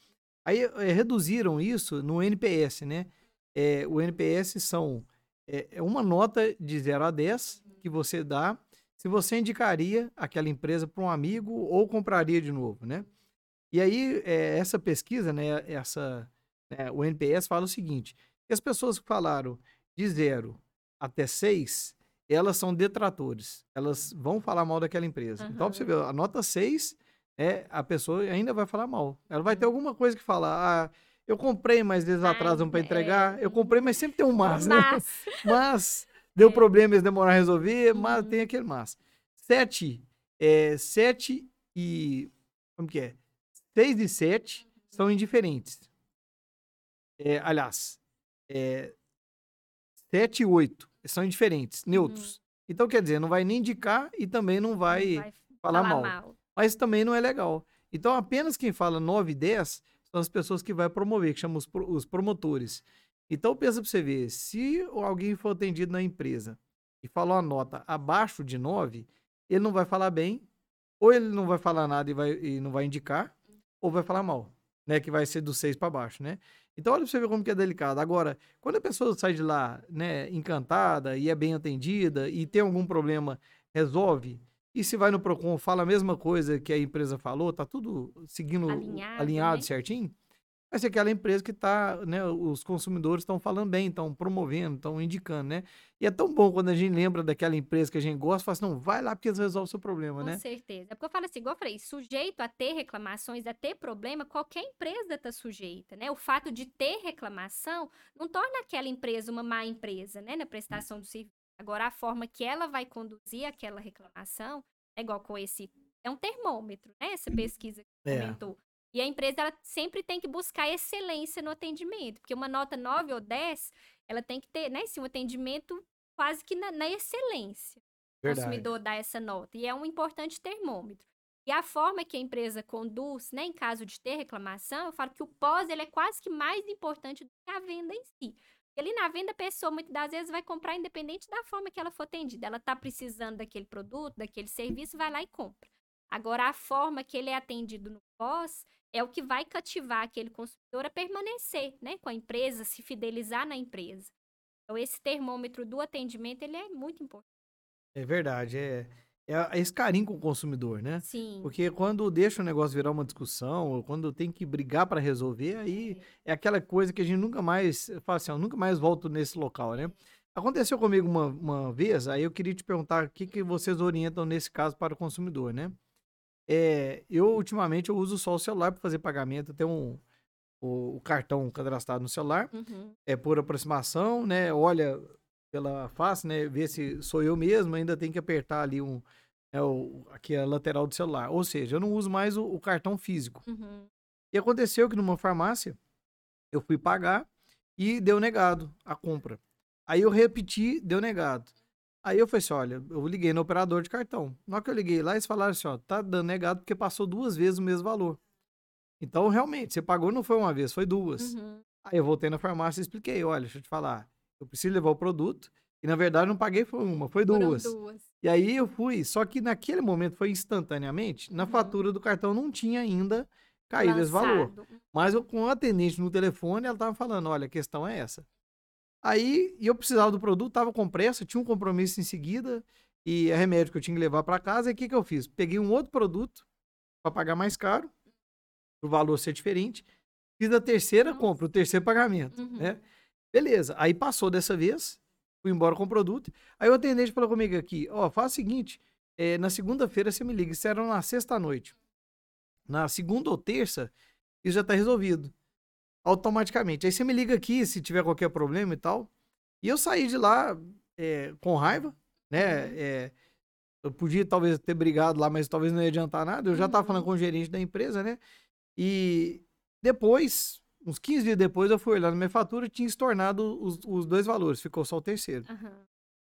Aí é, reduziram isso no NPS, né? É, o NPS são é, é uma nota de 0 a 10 que você dá se você indicaria aquela empresa para um amigo ou compraria de novo, né? E aí, é, essa pesquisa, né, essa, né, o NPS fala o seguinte, que as pessoas que falaram de zero até seis, elas são detratores, elas vão falar mal daquela empresa. Uhum. Então, pra você ver, a nota 6, é, a pessoa ainda vai falar mal. Ela vai ter alguma coisa que falar, ah, eu comprei, mas eles atrasam para entregar, é... eu comprei, mas sempre tem um mas, né? Mas Deu é. problema, eles demoraram a resolver, uhum. mas tem aquele mas. Sete, é, sete e... Como que é? Seis e sete são indiferentes. É, aliás, é, sete e oito são indiferentes, uhum. neutros. Uhum. Então, quer dizer, não vai nem indicar e também não vai, não vai falar, falar mal. mal. Mas também não é legal. Então, apenas quem fala 9 e 10 são as pessoas que vai promover, que chamam os, os promotores. Então pensa para você ver, se alguém for atendido na empresa e falou a nota abaixo de 9, ele não vai falar bem, ou ele não vai falar nada e, vai, e não vai indicar, ou vai falar mal, né? Que vai ser do 6 para baixo, né? Então olha para você ver como que é delicado. Agora, quando a pessoa sai de lá, né, encantada e é bem atendida e tem algum problema, resolve, e se vai no Procon, fala a mesma coisa que a empresa falou, tá tudo seguindo alinhado, alinhado né? certinho, vai ser aquela empresa que está, né, os consumidores estão falando bem, estão promovendo, estão indicando, né? E é tão bom quando a gente lembra daquela empresa que a gente gosta, fala assim, não, vai lá porque eles resolvem o seu problema, Com né? Com certeza. É porque eu falo assim, igual eu falei, sujeito a ter reclamações, a ter problema, qualquer empresa está sujeita, né? O fato de ter reclamação não torna aquela empresa uma má empresa, né, na prestação do serviço. Agora, a forma que ela vai conduzir aquela reclamação é igual com esse é um termômetro, né? Essa pesquisa que você é. comentou. E a empresa ela sempre tem que buscar excelência no atendimento, porque uma nota 9 ou 10, ela tem que ter, né, assim, um atendimento quase que na, na excelência. O consumidor dá essa nota. E é um importante termômetro. E a forma que a empresa conduz, né, em caso de ter reclamação, eu falo que o pós ele é quase que mais importante do que a venda em si. Ali na venda, a pessoa muitas das vezes vai comprar independente da forma que ela for atendida. Ela está precisando daquele produto, daquele serviço, vai lá e compra. Agora, a forma que ele é atendido no pós é o que vai cativar aquele consumidor a permanecer né, com a empresa, se fidelizar na empresa. Então, esse termômetro do atendimento, ele é muito importante. É verdade, é, é esse carinho com o consumidor, né? Sim. Porque quando deixa o negócio virar uma discussão, ou quando tem que brigar para resolver, aí é. é aquela coisa que a gente nunca mais, fala assim, eu nunca mais volto nesse local, né? Aconteceu comigo uma, uma vez, aí eu queria te perguntar o que, que vocês orientam nesse caso para o consumidor, né? É, eu, ultimamente, eu uso só o celular para fazer pagamento. Tem um, o, o, cartão cadastrado no celular. Uhum. É por aproximação, né? Olha pela face, né? Vê se sou eu mesmo. Ainda tem que apertar ali um, é, o, aqui a lateral do celular. Ou seja, eu não uso mais o, o cartão físico. Uhum. E aconteceu que numa farmácia, eu fui pagar e deu negado a compra. Aí eu repeti, deu negado. Aí eu falei assim: olha, eu liguei no operador de cartão. Na hora que eu liguei lá, eles falaram assim: ó, tá dando negado porque passou duas vezes o mesmo valor. Então, realmente, você pagou não foi uma vez, foi duas. Uhum. Aí eu voltei na farmácia e expliquei: olha, deixa eu te falar, eu preciso levar o produto. E na verdade não paguei foi uma, foi duas. duas. E aí eu fui, só que naquele momento foi instantaneamente, na uhum. fatura do cartão não tinha ainda caído esse valor. Lançado. Mas eu, com a atendente no telefone, ela tava falando, olha, a questão é essa. Aí, eu precisava do produto, tava com pressa, tinha um compromisso em seguida, e é remédio que eu tinha que levar para casa, e o que que eu fiz? Peguei um outro produto para pagar mais caro, o valor ser diferente, fiz a terceira Nossa. compra, o terceiro pagamento, Uhum. né? Beleza, aí passou dessa vez, fui embora com o produto, aí o atendente falou comigo aqui, ó, faz o seguinte, eh, na segunda-feira você me liga, isso era na sexta-noite. Na segunda ou terça, isso já tá resolvido automaticamente. Aí você me liga aqui se tiver qualquer problema e tal. E eu saí de lá é, com raiva, né? É, eu podia talvez ter brigado lá, mas talvez não ia adiantar nada. Eu já tava Uhum. falando com o gerente da empresa, né? E depois, uns 15 dias depois, eu fui olhar na minha fatura e tinha estornado os, os dois valores, ficou só o terceiro. Aham.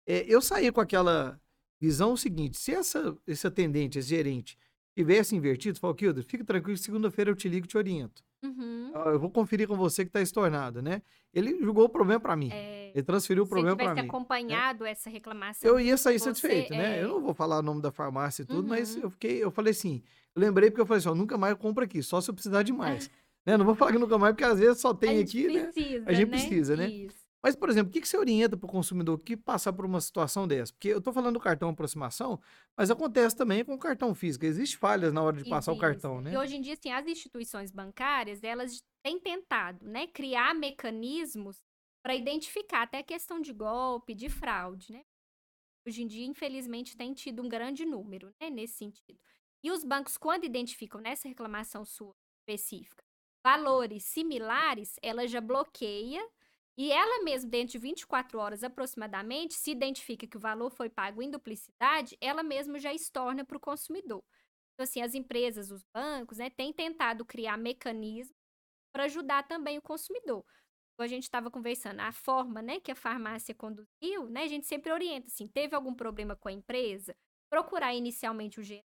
É, eu saí com aquela visão seguinte: se essa, esse atendente, esse gerente, tivesse invertido, falou, Kilder, fica tranquilo, segunda-feira eu te ligo e te oriento. Uhum. Eu vou conferir com você que tá estornado, né? Ele jogou o problema para mim. É, Ele transferiu o se problema tivesse para mim. acompanhado essa reclamação, Eu ia sair satisfeito, né? é, Eu não vou falar o nome da farmácia e tudo, mas Uhum. eu fiquei, eu falei assim, eu lembrei porque eu falei assim, ó, nunca mais eu compro aqui, só se eu precisar de mais. Né? Não vou falar que nunca mais, porque às vezes só a tem gente aqui, né? precisa, A gente né? precisa, né? Isso. Mas, por exemplo, o que, que você orienta para o consumidor que passar por uma situação dessa? Porque eu estou falando do cartão aproximação, mas acontece também com o cartão físico. Existem falhas na hora de passar o cartão, Existe. né? E hoje em dia, assim, as instituições bancárias, elas têm tentado, né, criar mecanismos para identificar até a questão de golpe, de fraude, né? Hoje em dia, infelizmente, tem tido um grande número, né, nesse sentido. E os bancos, quando identificam nessa reclamação sua específica valores similares, ela já bloqueia e ela mesmo, dentro de 24 horas aproximadamente, se identifica que o valor foi pago em duplicidade, ela mesma já estorna para o consumidor. Então, assim, as empresas, os bancos, né, têm tentado criar mecanismos para ajudar também o consumidor. A gente estava conversando, a forma, né, que a farmácia conduziu, né, a gente sempre orienta, assim, teve algum problema com a empresa, procurar inicialmente o gerente,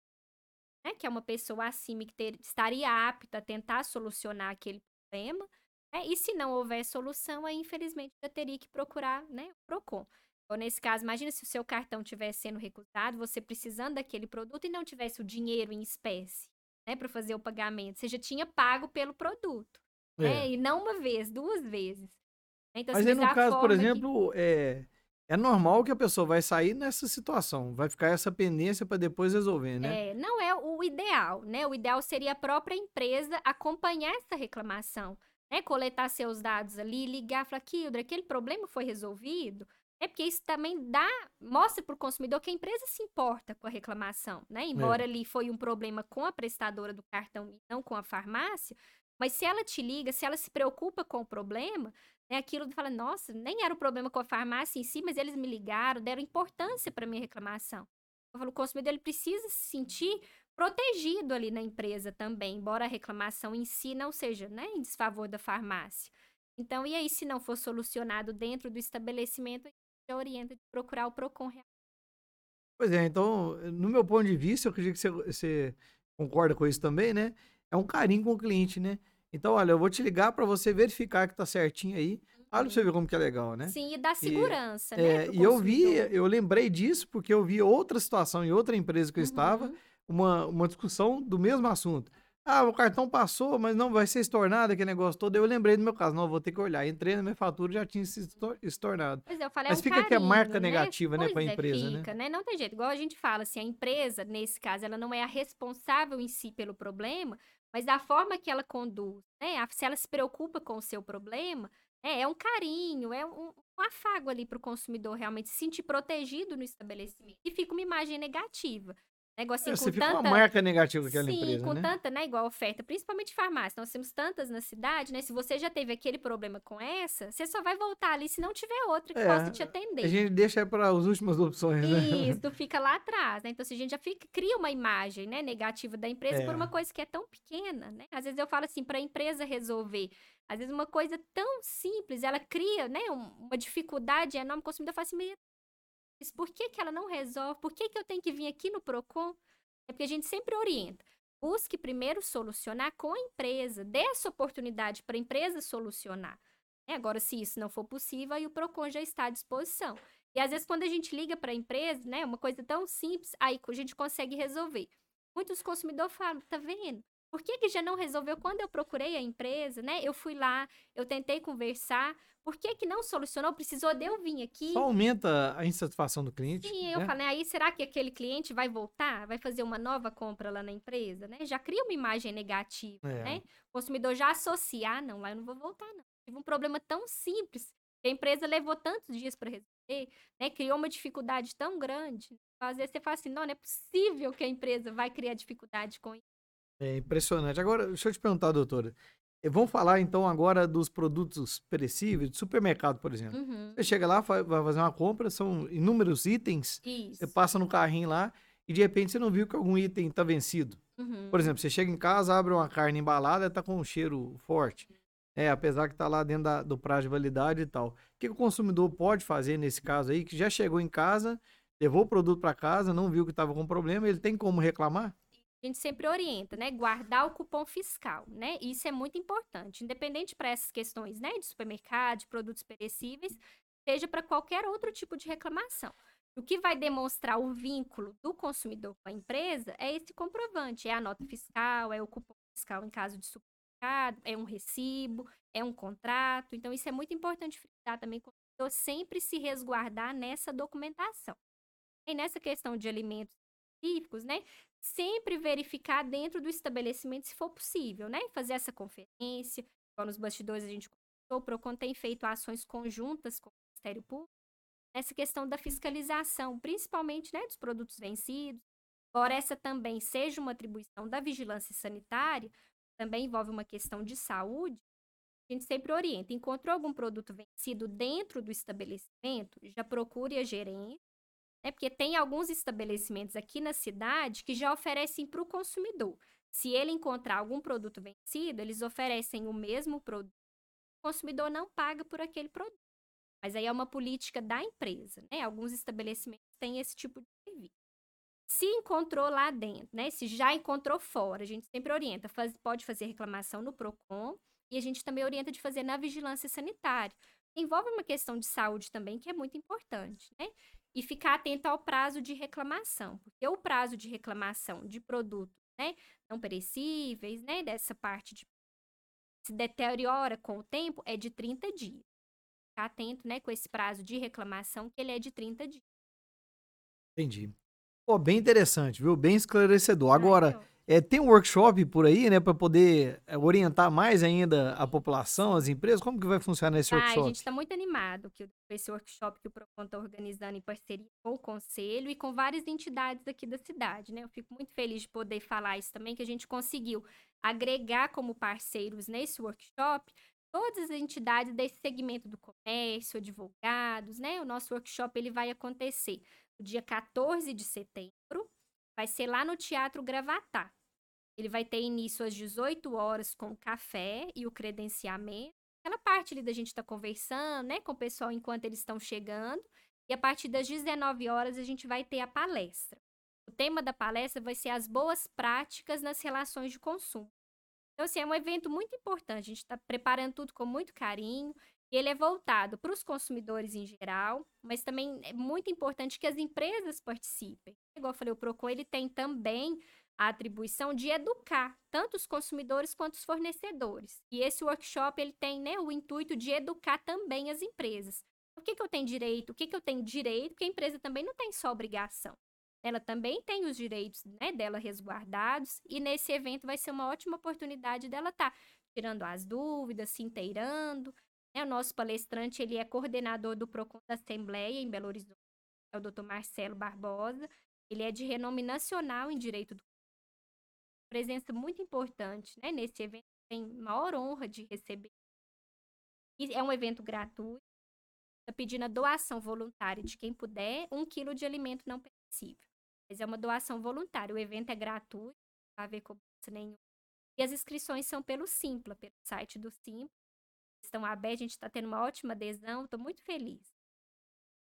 né, que é uma pessoa acima que ter- estaria apta a tentar solucionar aquele problema, né, e se não houver solução, aí infelizmente já teria que procurar, né, o PROCON. Então, nesse caso, imagina se o seu cartão estivesse sendo recusado, você precisando daquele produto e não tivesse o dinheiro em espécie, né, para fazer o pagamento. Você já tinha pago pelo produto, É. né? E não uma vez, duas vezes. Então, Mas assim, aí, no caso, por forma que- exemplo, é, é normal que a pessoa vai sair nessa situação, vai ficar essa pendência para depois resolver, né? É, não é o ideal, né? O ideal seria a própria empresa acompanhar essa reclamação, né? Coletar seus dados ali, ligar, falar, Kildra, aquele problema foi resolvido? É porque isso também dá, mostra para o consumidor que a empresa se importa com a reclamação, né? Embora ali foi um problema com a prestadora do cartão e não com a farmácia, mas se ela te liga, se ela se preocupa com o problema, né, aquilo fala, nossa, nem era o problema com a farmácia em si, mas eles me ligaram, deram importância para minha reclamação. Eu falo, o consumidor ele precisa se sentir protegido ali na empresa também, embora a reclamação em si não seja né, em desfavor da farmácia. Então, e aí, se não for solucionado dentro do estabelecimento, a gente orienta de procurar o PROCON. Pois é, então, no meu ponto de vista, eu acredito que você, você concorda com isso também, né? É um carinho com o cliente, né? Então, olha, eu vou te ligar para você verificar que tá certinho aí. Olha pra você ver como que é legal, né? Sim, e dá segurança, né? É, pro e eu vi, eu lembrei disso porque eu vi outra situação em outra empresa que eu estava, Uhum. uma, uma discussão do mesmo assunto. Ah, o cartão passou, mas não vai ser estornado aquele negócio todo. Eu lembrei do meu caso, não, vou ter que olhar. Entrei na minha fatura já tinha se estor- estornado. Pois é, eu falei, Mas é um fica que é marca carinho, negativa, né, Pois pra é, empresa, né? fica, né? Não tem jeito. Igual a gente fala, assim, a empresa, nesse caso, ela não é a responsável em si pelo problema, mas a forma que ela conduz, né? Se ela se preocupa com o seu problema, né, é um carinho, é um, um afago ali para o consumidor realmente se sentir protegido no estabelecimento. E fica uma imagem negativa. Negócio É, assim, você com fica tanta... uma marca negativa com aquela Sim, empresa, com né? tanta, né, igual oferta, principalmente farmácia. Nós temos tantas na cidade, né? Se você já teve aquele problema com essa, você só vai voltar ali se não tiver outra que É, possa te A atender. gente deixa para as últimas opções, né? Isso, fica lá atrás, né? Então, se a gente já fica, cria uma imagem, né, negativa da empresa por É. uma coisa que é tão pequena, né? Às vezes eu falo assim, para a empresa resolver, às vezes uma coisa tão simples, ela cria, né, um- uma dificuldade enorme, o consumidor fala assim, "Meu Deus, por que que ela não resolve? Por que que eu tenho que vir aqui no Procon? É porque a gente sempre orienta. Busque primeiro solucionar com a empresa, dê essa oportunidade para a empresa solucionar. né? Agora, se isso não for possível, aí o Procon já está à disposição. E às vezes, quando a gente liga para a empresa, né, uma coisa tão simples, aí a gente consegue resolver. Muitos consumidores falam, tá vendo? Por que, que já não resolveu? Quando eu procurei a empresa, né? Eu fui lá, eu tentei conversar. Por que, que não solucionou? Precisou de eu vir aqui. Só aumenta a insatisfação do cliente. Sim, eu né? falei, aí será que aquele cliente vai voltar? Vai fazer uma nova compra lá na empresa, né? Já cria uma imagem negativa, É. né? O consumidor já associa, ah, não, lá eu não vou voltar, não. Tive um problema tão simples, que a empresa levou tantos dias para resolver, né? Criou uma dificuldade tão grande. Às vezes você fala assim, não, não é possível que a empresa vai criar dificuldade com isso. É impressionante. Agora, deixa eu te perguntar, doutora. Eh, Vamos falar então agora dos produtos perecíveis, do supermercado, por exemplo. Uhum. Você chega lá, vai fazer uma compra, são inúmeros itens, Isso. você passa no carrinho lá e de repente você não viu que algum item está vencido. Uhum. Por exemplo, você chega em casa, abre uma carne embalada, tá com um cheiro forte. É, apesar que tá lá dentro da- do prazo de validade e tal. O que, que o consumidor pode fazer nesse caso aí, que já chegou em casa, levou o produto para casa, não viu que estava com problema, ele tem como reclamar? A gente sempre orienta, né? Guardar o cupom fiscal, né? Isso é muito importante, independente para essas questões, né? De supermercado, de produtos perecíveis, seja para qualquer outro tipo de reclamação. O que vai demonstrar o vínculo do consumidor com a empresa é esse comprovante, é a nota fiscal, é o cupom fiscal em caso de supermercado, é um recibo, é um contrato. Então, isso é muito importante frisar também, o consumidor sempre se resguardar nessa documentação. E nessa questão de alimentos específicos, né? Sempre verificar dentro do estabelecimento se for possível, né? Fazer essa conferência, nos bastidores a gente conversou, o PROCON tem feito ações conjuntas com o Ministério Público nessa questão da fiscalização, principalmente né, dos produtos vencidos. Embora essa também seja uma atribuição da vigilância sanitária, também envolve uma questão de saúde, a gente sempre orienta. Encontrou algum produto vencido dentro do estabelecimento, já procure a gerência, né? Porque tem alguns estabelecimentos aqui na cidade que já oferecem para o consumidor. Se ele encontrar algum produto vencido, eles oferecem o mesmo produto. O consumidor não paga por aquele produto. Mas aí é uma política da empresa, né? Alguns estabelecimentos têm esse tipo de serviço. Se encontrou lá dentro, né? Se já encontrou fora, a gente sempre orienta, faz- pode fazer reclamação no PROCON e a gente também orienta de fazer na vigilância sanitária. Envolve uma questão de saúde também que é muito importante, né? E ficar atento ao prazo de reclamação, porque o prazo de reclamação de produtos, né, não perecíveis, né, dessa parte de se deteriora com o tempo é de 30 dias. Ficar atento, né, com esse prazo de reclamação, que ele é de 30 dias. Entendi. Pô, bem interessante, viu? Bem esclarecedor. Ah, Agora, então, é, tem um workshop por aí, né, para poder é, orientar mais ainda a população, as empresas? Como que vai funcionar esse Ah, a workshop? gente está muito animado que, esse workshop que o Procon está organizando em parceria com o Conselho e com várias entidades aqui da cidade, né? Eu fico muito feliz de poder falar isso também, que a gente conseguiu agregar como parceiros nesse workshop todas as entidades desse segmento do comércio, advogados, né? O nosso workshop ele vai acontecer no dia 14 de setembro, vai ser lá no Teatro Gravatá. Ele vai ter início às 18 horas com o café e o credenciamento aquela parte ali da gente estar conversando, né, com o pessoal enquanto eles estão chegando. E a partir das 19 horas a gente vai ter a palestra. O tema da palestra vai ser as boas práticas nas relações de consumo. Então, assim, é um evento muito importante. A gente está preparando tudo com muito carinho. E ele é voltado para os consumidores em geral, mas também é muito importante que as empresas participem. Igual eu falei, o Procon ele tem também a atribuição de educar tanto os consumidores quanto os fornecedores. E esse workshop ele tem né, o intuito de educar também as empresas. O que, que eu tenho direito? O que, que eu tenho direito? Porque a empresa também não tem só obrigação. Ela também tem os direitos né, dela resguardados, e nesse evento vai ser uma ótima oportunidade dela estar tirando as dúvidas, se inteirando. né? O nosso palestrante ele é coordenador do PROCON da Assembleia em Belo Horizonte, é o Dr. Marcelo Barbosa. Ele é de renome nacional em direito do presença muito importante, né? Nesse evento tem maior honra de receber. E é um evento gratuito. Está pedindo a doação voluntária de quem puder, um quilo de alimento não perecível. Mas é uma doação voluntária. O evento é gratuito, não vai haver cobrança nenhuma. E as inscrições são pelo Simpla, pelo site do Simpla. Estão abertos, a gente está tendo uma ótima adesão, estou muito feliz.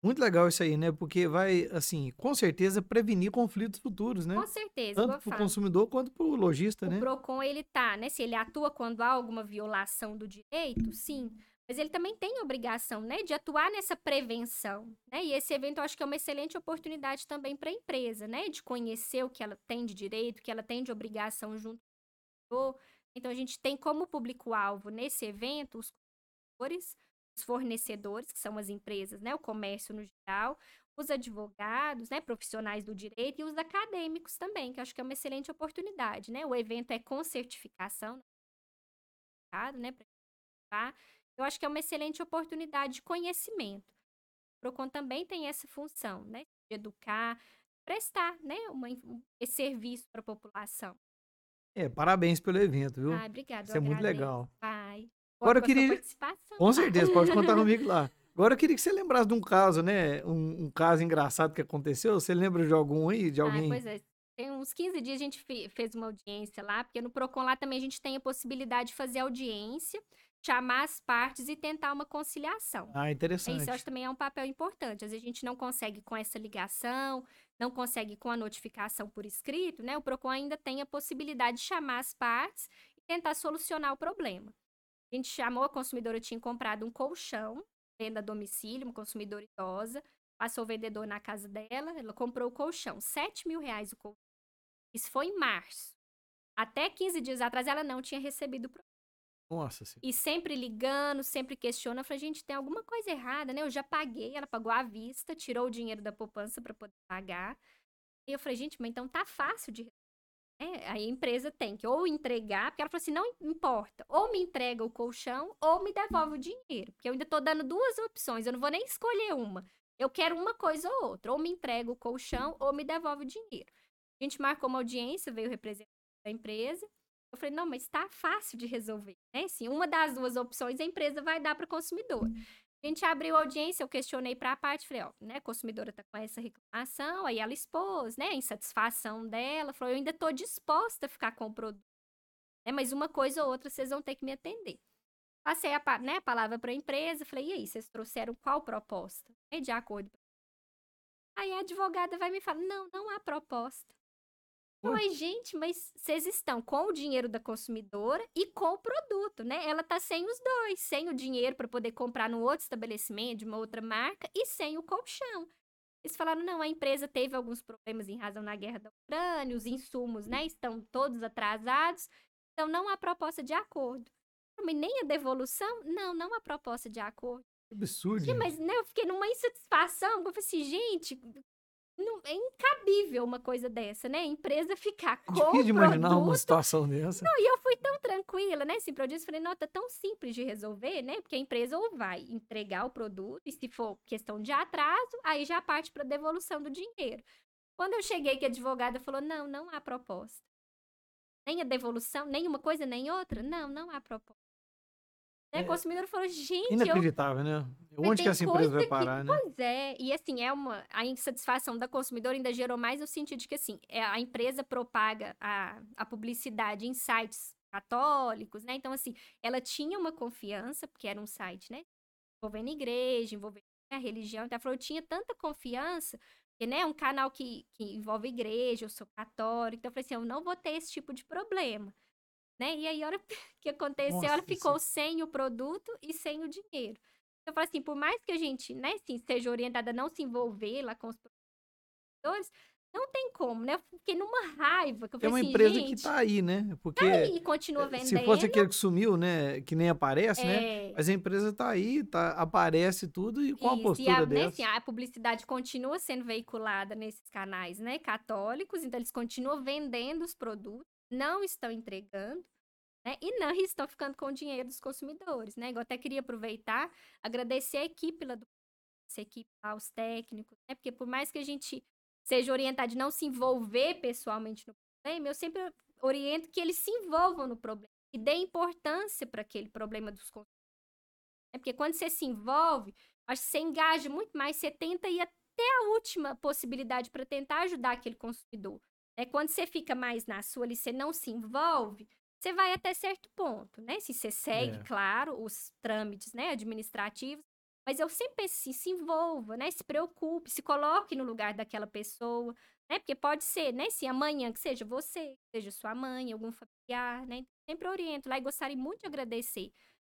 Muito legal isso aí, né? Porque vai, assim, com certeza prevenir conflitos futuros, né? Com certeza, Tanto para o consumidor quanto para o lojista, O né? PROCON, ele tá, né? Se ele atua quando há alguma violação do direito, sim. Mas ele também tem a obrigação, né, de atuar nessa prevenção, né? E esse evento eu acho que é uma excelente oportunidade também para a empresa, né, de conhecer o que ela tem de direito, o que ela tem de obrigação junto consumidor. Então, a gente tem como público-alvo nesse evento os consumidores, fornecedores, que são as empresas, né, o comércio no geral, os advogados, né, profissionais do direito e os acadêmicos também, que acho que é uma excelente oportunidade, né? O evento é com certificação, né, para eu acho que é uma excelente oportunidade de conhecimento. O Procon também tem essa função, né, de educar, prestar, né, uma, esse serviço para a população. É, parabéns pelo evento, viu? Ah, obrigado. Isso é muito legal. Pai. Agora eu queria. Com certeza, pode contar comigo lá. Agora eu queria que você lembrasse de um caso, né? Um, um caso engraçado que aconteceu. Você lembra de algum aí? De alguém? Ah, pois é. Tem uns 15 dias a gente fez uma audiência lá, porque no PROCON lá também a gente tem a possibilidade de fazer audiência, chamar as partes e tentar uma conciliação. Ah, interessante. Isso eu acho também é um papel importante. Às vezes a gente não consegue com essa ligação, não consegue com a notificação por escrito, né? O PROCON ainda tem a possibilidade de chamar as partes e tentar solucionar o problema. A gente chamou, a consumidora tinha comprado um colchão, venda a domicílio, uma consumidora idosa, passou o vendedor na casa dela, ela comprou o colchão, 7 mil reais o colchão. Isso foi em março. Até 15 dias atrás ela não tinha recebido o produto. Nossa senhora. E sempre ligando, sempre questionando. Eu falei, gente, tem alguma coisa errada, né? Eu já paguei, ela pagou à vista, tirou o dinheiro da poupança para poder pagar. E eu falei, gente, mas então tá fácil de é, a empresa tem que ou entregar, porque ela falou assim: não importa, ou me entrega o colchão ou me devolve o dinheiro. Porque eu ainda tô dando duas opções, eu não vou nem escolher uma. Eu quero uma coisa ou outra, ou me entrega o colchão ou me devolve o dinheiro. A gente marcou uma audiência, veio o representante da empresa. Eu falei, não, mas está fácil de resolver, né? Sim, uma das duas opções a empresa vai dar para o consumidor. A gente abriu audiência, eu questionei para a parte, falei, ó, né, a consumidora está com essa reclamação, aí ela expôs, né, a insatisfação dela, falou, eu ainda estou disposta a ficar com o produto, né, mas uma coisa ou outra vocês vão ter que me atender. Passei a, né, palavra para a empresa, falei, e aí, vocês trouxeram qual proposta? É de acordo. Aí a advogada vai me falar, não, não há proposta. Mas, gente, mas vocês estão com o dinheiro da consumidora e com o produto, né? Ela tá sem os dois, sem o dinheiro para poder comprar no outro estabelecimento, de uma outra marca, e sem o colchão. Eles falaram, não, a empresa teve alguns problemas em razão da guerra da Ucrânia, os insumos, né, estão todos atrasados, então não há proposta de acordo. Mas nem a devolução? Não, não há proposta de acordo. Absurdo. Sim, mas né, eu fiquei numa insatisfação, eu falei assim, gente, não, é incabível uma coisa dessa, né? A empresa ficar com. Difícil de imaginar produto. uma situação dessa. Não, e eu fui tão tranquila, né? Assim, produto, falei, nota, tão simples de resolver, né? Porque a empresa ou vai entregar o produto, e se for questão de atraso, aí já parte para devolução do dinheiro. Quando eu cheguei, que a advogada falou: não, não há proposta. Nem a devolução, nem uma coisa, nem outra. Não, não há proposta. Né? É, o consumidor falou, gente. Inacreditável, eu... né? Onde que essa empresa vai parar, que... né? Pois é, e assim, é uma. A insatisfação da consumidora ainda gerou mais no sentido de que, assim, é, a empresa propaga a, a publicidade em sites católicos, né? Então, assim, ela tinha uma confiança, porque era um site, né? Envolvendo igreja, envolvendo a religião. Então, ela falou, eu tinha tanta confiança, porque, né, é um canal que, que envolve igreja, eu sou católica. Então, eu falei assim, eu não vou ter esse tipo de problema né? E aí, a hora que aconteceu, Nossa, ela ficou isso... sem o produto e sem o dinheiro. Eu falo assim, por mais que a gente, né, assim, seja orientada a não se envolver lá com os produtores, não tem como, né? Fiquei numa raiva. Que eu é uma assim, empresa gente, que tá aí, né? Porque tá aí, continua vendendo. Se fosse aquele que sumiu, né? Que nem aparece, né? é... né? Mas a empresa tá aí, tá, aparece tudo e com Isso, a postura e a, dessa. Né, assim, a publicidade continua sendo veiculada nesses canais, né? Católicos, então eles continuam vendendo os produtos não estão entregando, né? E não estão ficando com o dinheiro dos consumidores, né? Eu até queria aproveitar, agradecer a equipe lá do essa equipe aos técnicos, né? Porque por mais que a gente seja orientado de não se envolver pessoalmente no problema, eu sempre oriento que eles se envolvam no problema e dê importância para aquele problema dos consumidores. É porque quando você se envolve, acho que você engaja muito mais, você tenta ir até a última possibilidade para tentar ajudar aquele consumidor. É quando você fica mais na sua ali, você não se envolve, você vai até certo ponto, né? Se você segue, é. claro, os trâmites, né, administrativos, mas eu sempre assim, se envolva, né? Se preocupe, se coloque no lugar daquela pessoa, né? Porque pode ser, né? Se amanhã que seja você, que seja sua mãe, algum familiar, né? Sempre oriento lá e gostaria muito de agradecer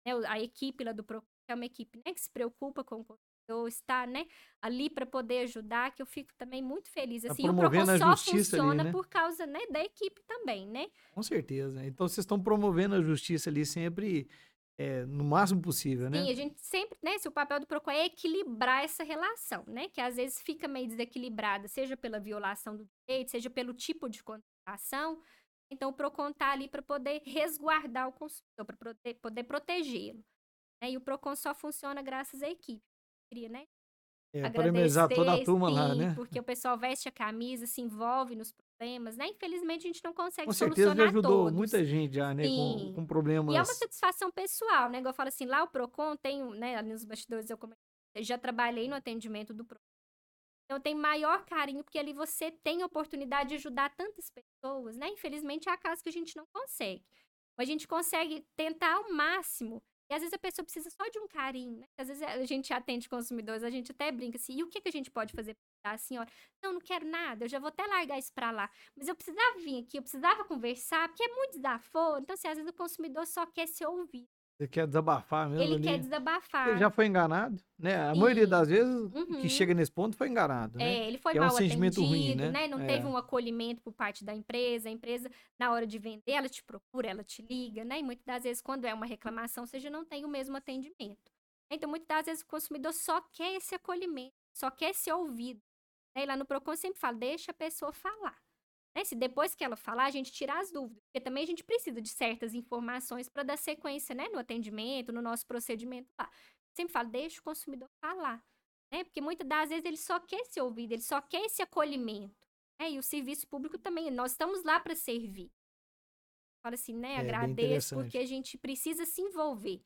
né, a equipe lá do Procon, que é uma equipe né, que se preocupa com o consumidor, está, né, ali para poder ajudar, que eu fico também muito feliz. Tá Assim, o promovendo Procon só justiça ali, funciona né? por causa, né, da equipe também, né? Com certeza. Então vocês estão promovendo a justiça ali sempre é, no máximo possível, né? Sim, a gente sempre, né, se o papel do PROCON é equilibrar essa relação, né, que às vezes fica meio desequilibrada, seja pela violação do direito, seja pelo tipo de contratação. Então, o PROCON está ali para poder resguardar o consumidor, para poder, poder protegê-lo. Né? E o PROCON só funciona graças à equipe. Queria, né? É, parabenizar toda a turma lá, né? Porque o pessoal veste a camisa, se envolve nos problemas, né? Infelizmente, a gente não consegue Com certeza solucionar ajudou todos. muita gente já, né? Com, com E é problemas. uma satisfação pessoal, né? Igual eu falo assim, lá o PROCON tem, né? Ali nos bastidores eu comentei, eu já trabalhei no atendimento do PROCON. Então tem maior carinho, porque ali você tem a oportunidade de ajudar tantas pessoas, né? Infelizmente há casos que a gente não consegue. Mas a gente consegue tentar ao máximo. E às vezes a pessoa precisa só de um carinho, né? Às vezes a gente atende consumidores, a gente até brinca assim, e o que, que a gente pode fazer pra senhora? Não, não quero nada, eu já vou até largar isso pra lá. Mas eu precisava vir aqui, eu precisava conversar, porque é muito desaforo. Então, assim, às vezes o consumidor só quer se ouvir. Você quer desabafar mesmo Ele ali. quer desabafar. Ele já foi enganado, né? A Sim. maioria das vezes Uhum. que chega nesse ponto foi enganado, né? É, ele foi Que é um mal sentimento atendido, ruim, né? Não É. teve um acolhimento por parte da empresa. A empresa, na hora de vender, ela te procura, ela te liga, né? E muitas das vezes, quando é uma reclamação, você já não tem o mesmo atendimento. Então, muitas das vezes, o consumidor só quer esse acolhimento, só quer ser ouvido. Né? E lá no PROCON sempre falo, deixa a pessoa falar. Né? Se depois que ela falar, a gente tira as dúvidas. Porque também a gente precisa de certas informações para dar sequência né? no atendimento, no nosso procedimento lá. Sempre falo, deixa o consumidor falar. Né? Porque muitas das vezes ele só quer ser ouvido, ele só quer esse acolhimento. né? E o serviço público também, nós estamos lá para servir. Fala assim, né? É, Agradeço porque a gente precisa se envolver.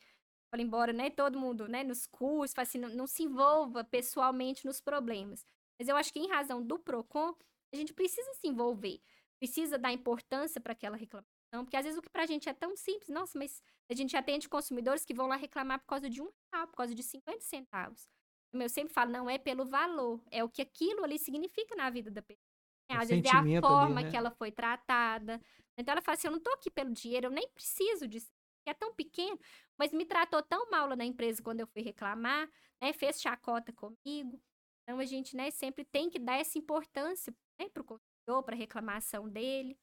Fala, embora, né, todo mundo, né, nos cursos, fala assim, não, não se envolva pessoalmente nos problemas. Mas eu acho que em razão do PROCON, a gente precisa se envolver. Precisa dar importância para aquela reclamação. Porque às vezes o que pra gente é tão simples, nossa, mas a gente atende consumidores que vão lá reclamar por causa de um real, por causa de 50 centavos. Eu sempre falo, não é pelo valor, é o que aquilo ali significa na vida da pessoa. Às vezes é a sentimento ali, forma né? que ela foi tratada. Então ela fala assim, eu não tô aqui pelo dinheiro, eu nem preciso disso. É tão pequeno, mas me tratou tão mal lá na empresa quando eu fui reclamar, né? Fez chacota comigo. Então a gente, né, sempre tem que dar essa importância, né, pro consumidor, para reclamação dele.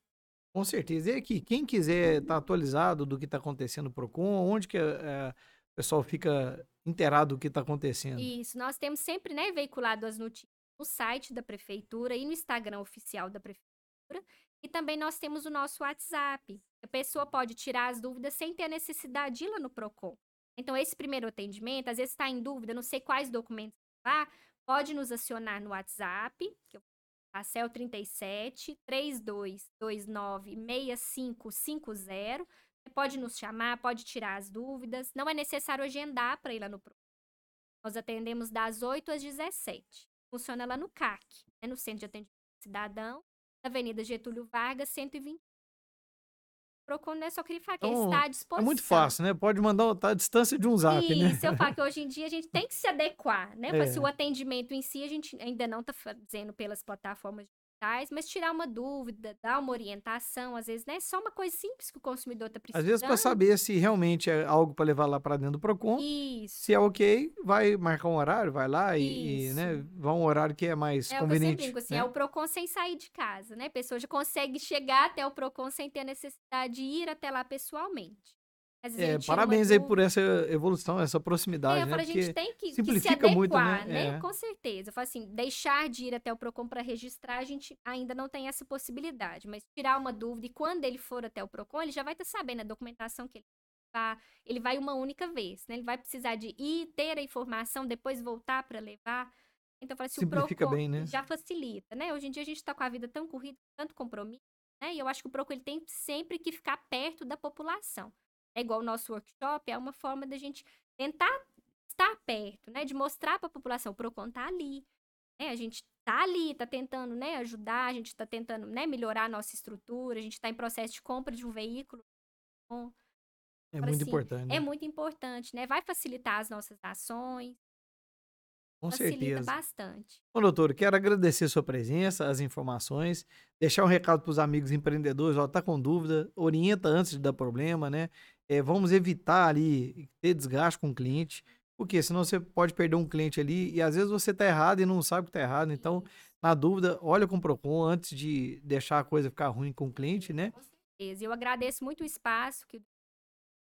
Com certeza. E aqui, quem quiser estar atualizado do que está acontecendo no PROCON, onde que é, o pessoal fica inteirado do que está acontecendo? Isso, nós temos sempre, né, veiculado as notícias no site da prefeitura e no Instagram oficial da prefeitura. E também nós temos o nosso WhatsApp. A pessoa pode tirar as dúvidas sem ter a necessidade de ir lá no Procon. Então esse primeiro atendimento, às vezes está em dúvida, não sei quais documentos lá, pode nos acionar no WhatsApp, que eu é o 37 3229 6550. Pode nos chamar, pode tirar as dúvidas. Não é necessário agendar para ir lá no Procon. Nós atendemos das 8 às 17. Funciona lá no CAC, né, no Centro de Atendimento Cidadão, Avenida Getúlio Vargas, 120. Procon, né? Só queria falar que Então, está à É disposição. muito fácil, né? Pode mandar tá, a distância de um zap, né? Isso, eu falo que hoje em dia a gente tem que se adequar, né? É. Se o atendimento em si a gente ainda não está fazendo pelas plataformas digitais, mas tirar uma dúvida, dar uma orientação, às vezes, né? Só uma coisa simples que o consumidor está precisando. Às vezes para saber se realmente é algo para levar lá para dentro do PROCON. Isso. Se é ok, vai marcar um horário, vai lá e, e, né, vai um horário que é mais É eu conveniente. assim, né? é o PROCON sem sair de casa, né? A pessoa já consegue chegar até o PROCON sem ter a necessidade de ir até lá pessoalmente. É, parabéns aí por essa evolução, essa É, proximidade, eu né? falo, a gente tem que, que se adequar, muito, né? né? É. Com certeza. Eu falo assim, deixar de ir até o PROCON para registrar, a gente ainda não tem essa possibilidade. Mas tirar uma dúvida e quando ele for até o PROCON, ele já vai estar sabendo a documentação que ele vai. Ele vai uma única vez, né? Ele vai precisar de ir, ter a informação, depois voltar para levar. Então, eu falo assim, Simplifica o PROCON bem, né? já facilita, né? Hoje em dia a gente está com a vida tão corrida, tanto compromisso, né? E eu acho que o PROCON ele tem sempre que ficar perto da população. É igual o nosso workshop, é uma forma da gente tentar estar perto, né? De mostrar para a população, o PROCON tá ali. Né? A gente tá ali, tá tentando né, ajudar, a gente tá tentando né, melhorar a nossa estrutura, a gente está em processo de compra de um veículo. Bom, É muito assim, importante. né? É muito importante, né? Vai facilitar as nossas ações, Com facilita certeza. bastante. Bom, doutor, quero agradecer a sua presença, as informações, deixar um recado para os amigos empreendedores, ó, tá com dúvida, orienta antes de dar problema, né? É, vamos evitar ali ter desgaste com o cliente, porque senão você pode perder um cliente ali e às vezes você está errado e não sabe que está errado. Então, na dúvida, olha com o Procon antes de deixar a coisa ficar ruim com o cliente, né? Com certeza. Eu agradeço muito o espaço, que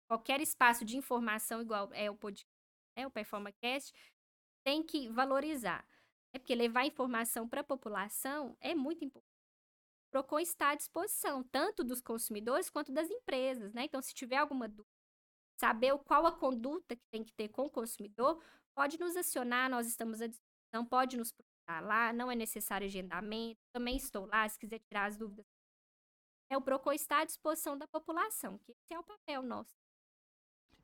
qualquer espaço de informação, igual é o podcast, é o PerformaCast, tem que valorizar. É porque levar informação para a população é muito importante. O Procon está à disposição, tanto dos consumidores quanto das empresas, né? Então, se tiver alguma dúvida, saber qual a conduta que tem que ter com o consumidor, pode nos acionar, nós estamos à disposição, pode nos procurar lá, não é necessário agendamento, também estou lá, se quiser tirar as dúvidas. É, o Procon está à disposição da população, que esse é o papel nosso.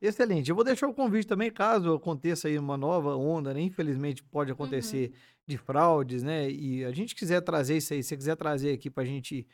Excelente. Eu vou deixar o convite também, caso aconteça aí uma nova onda, né? Infelizmente pode Uhum. acontecer de fraudes, né? E a gente quiser trazer isso aí, se você quiser trazer aqui pra gente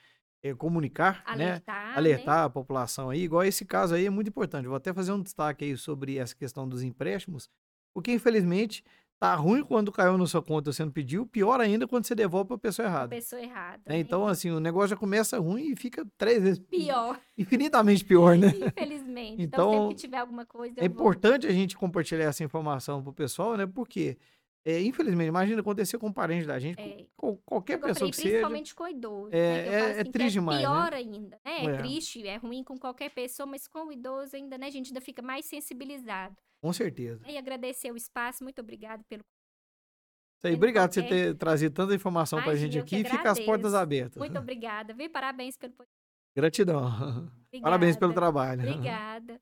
eh, comunicar, né? Alertar, né? Alertar a população aí, igual esse caso aí é muito importante. Vou até fazer um destaque aí sobre essa questão dos empréstimos, porque infelizmente tá ruim quando caiu na sua conta você não pediu, pior ainda quando você devolve pessoa A errada. pessoa errada. né? né? Então, assim, o negócio já começa ruim e fica três vezes pior, infinitamente pior, né? infelizmente. Então, Então, sempre que tiver alguma coisa, É vou. importante a gente compartilhar essa informação pro pessoal, né? Porque, é, infelizmente, imagina acontecer com um parente da gente, com É. qual- qualquer falei, pessoa que seja. principalmente com idoso. É- né? É- é assim, que triste demais, né? pior ainda, né? É, É. triste, é ruim com qualquer pessoa, mas com o idoso ainda, né? A gente ainda fica mais sensibilizado. Com certeza. E agradecer o espaço, muito obrigada pelo Isso aí, obrigado por você ter trazido tanta informação pra Imagina, gente aqui e fica as portas abertas. Muito obrigada, viu? Parabéns pelo Gratidão. Parabéns pelo Obrigada. trabalho. Obrigada.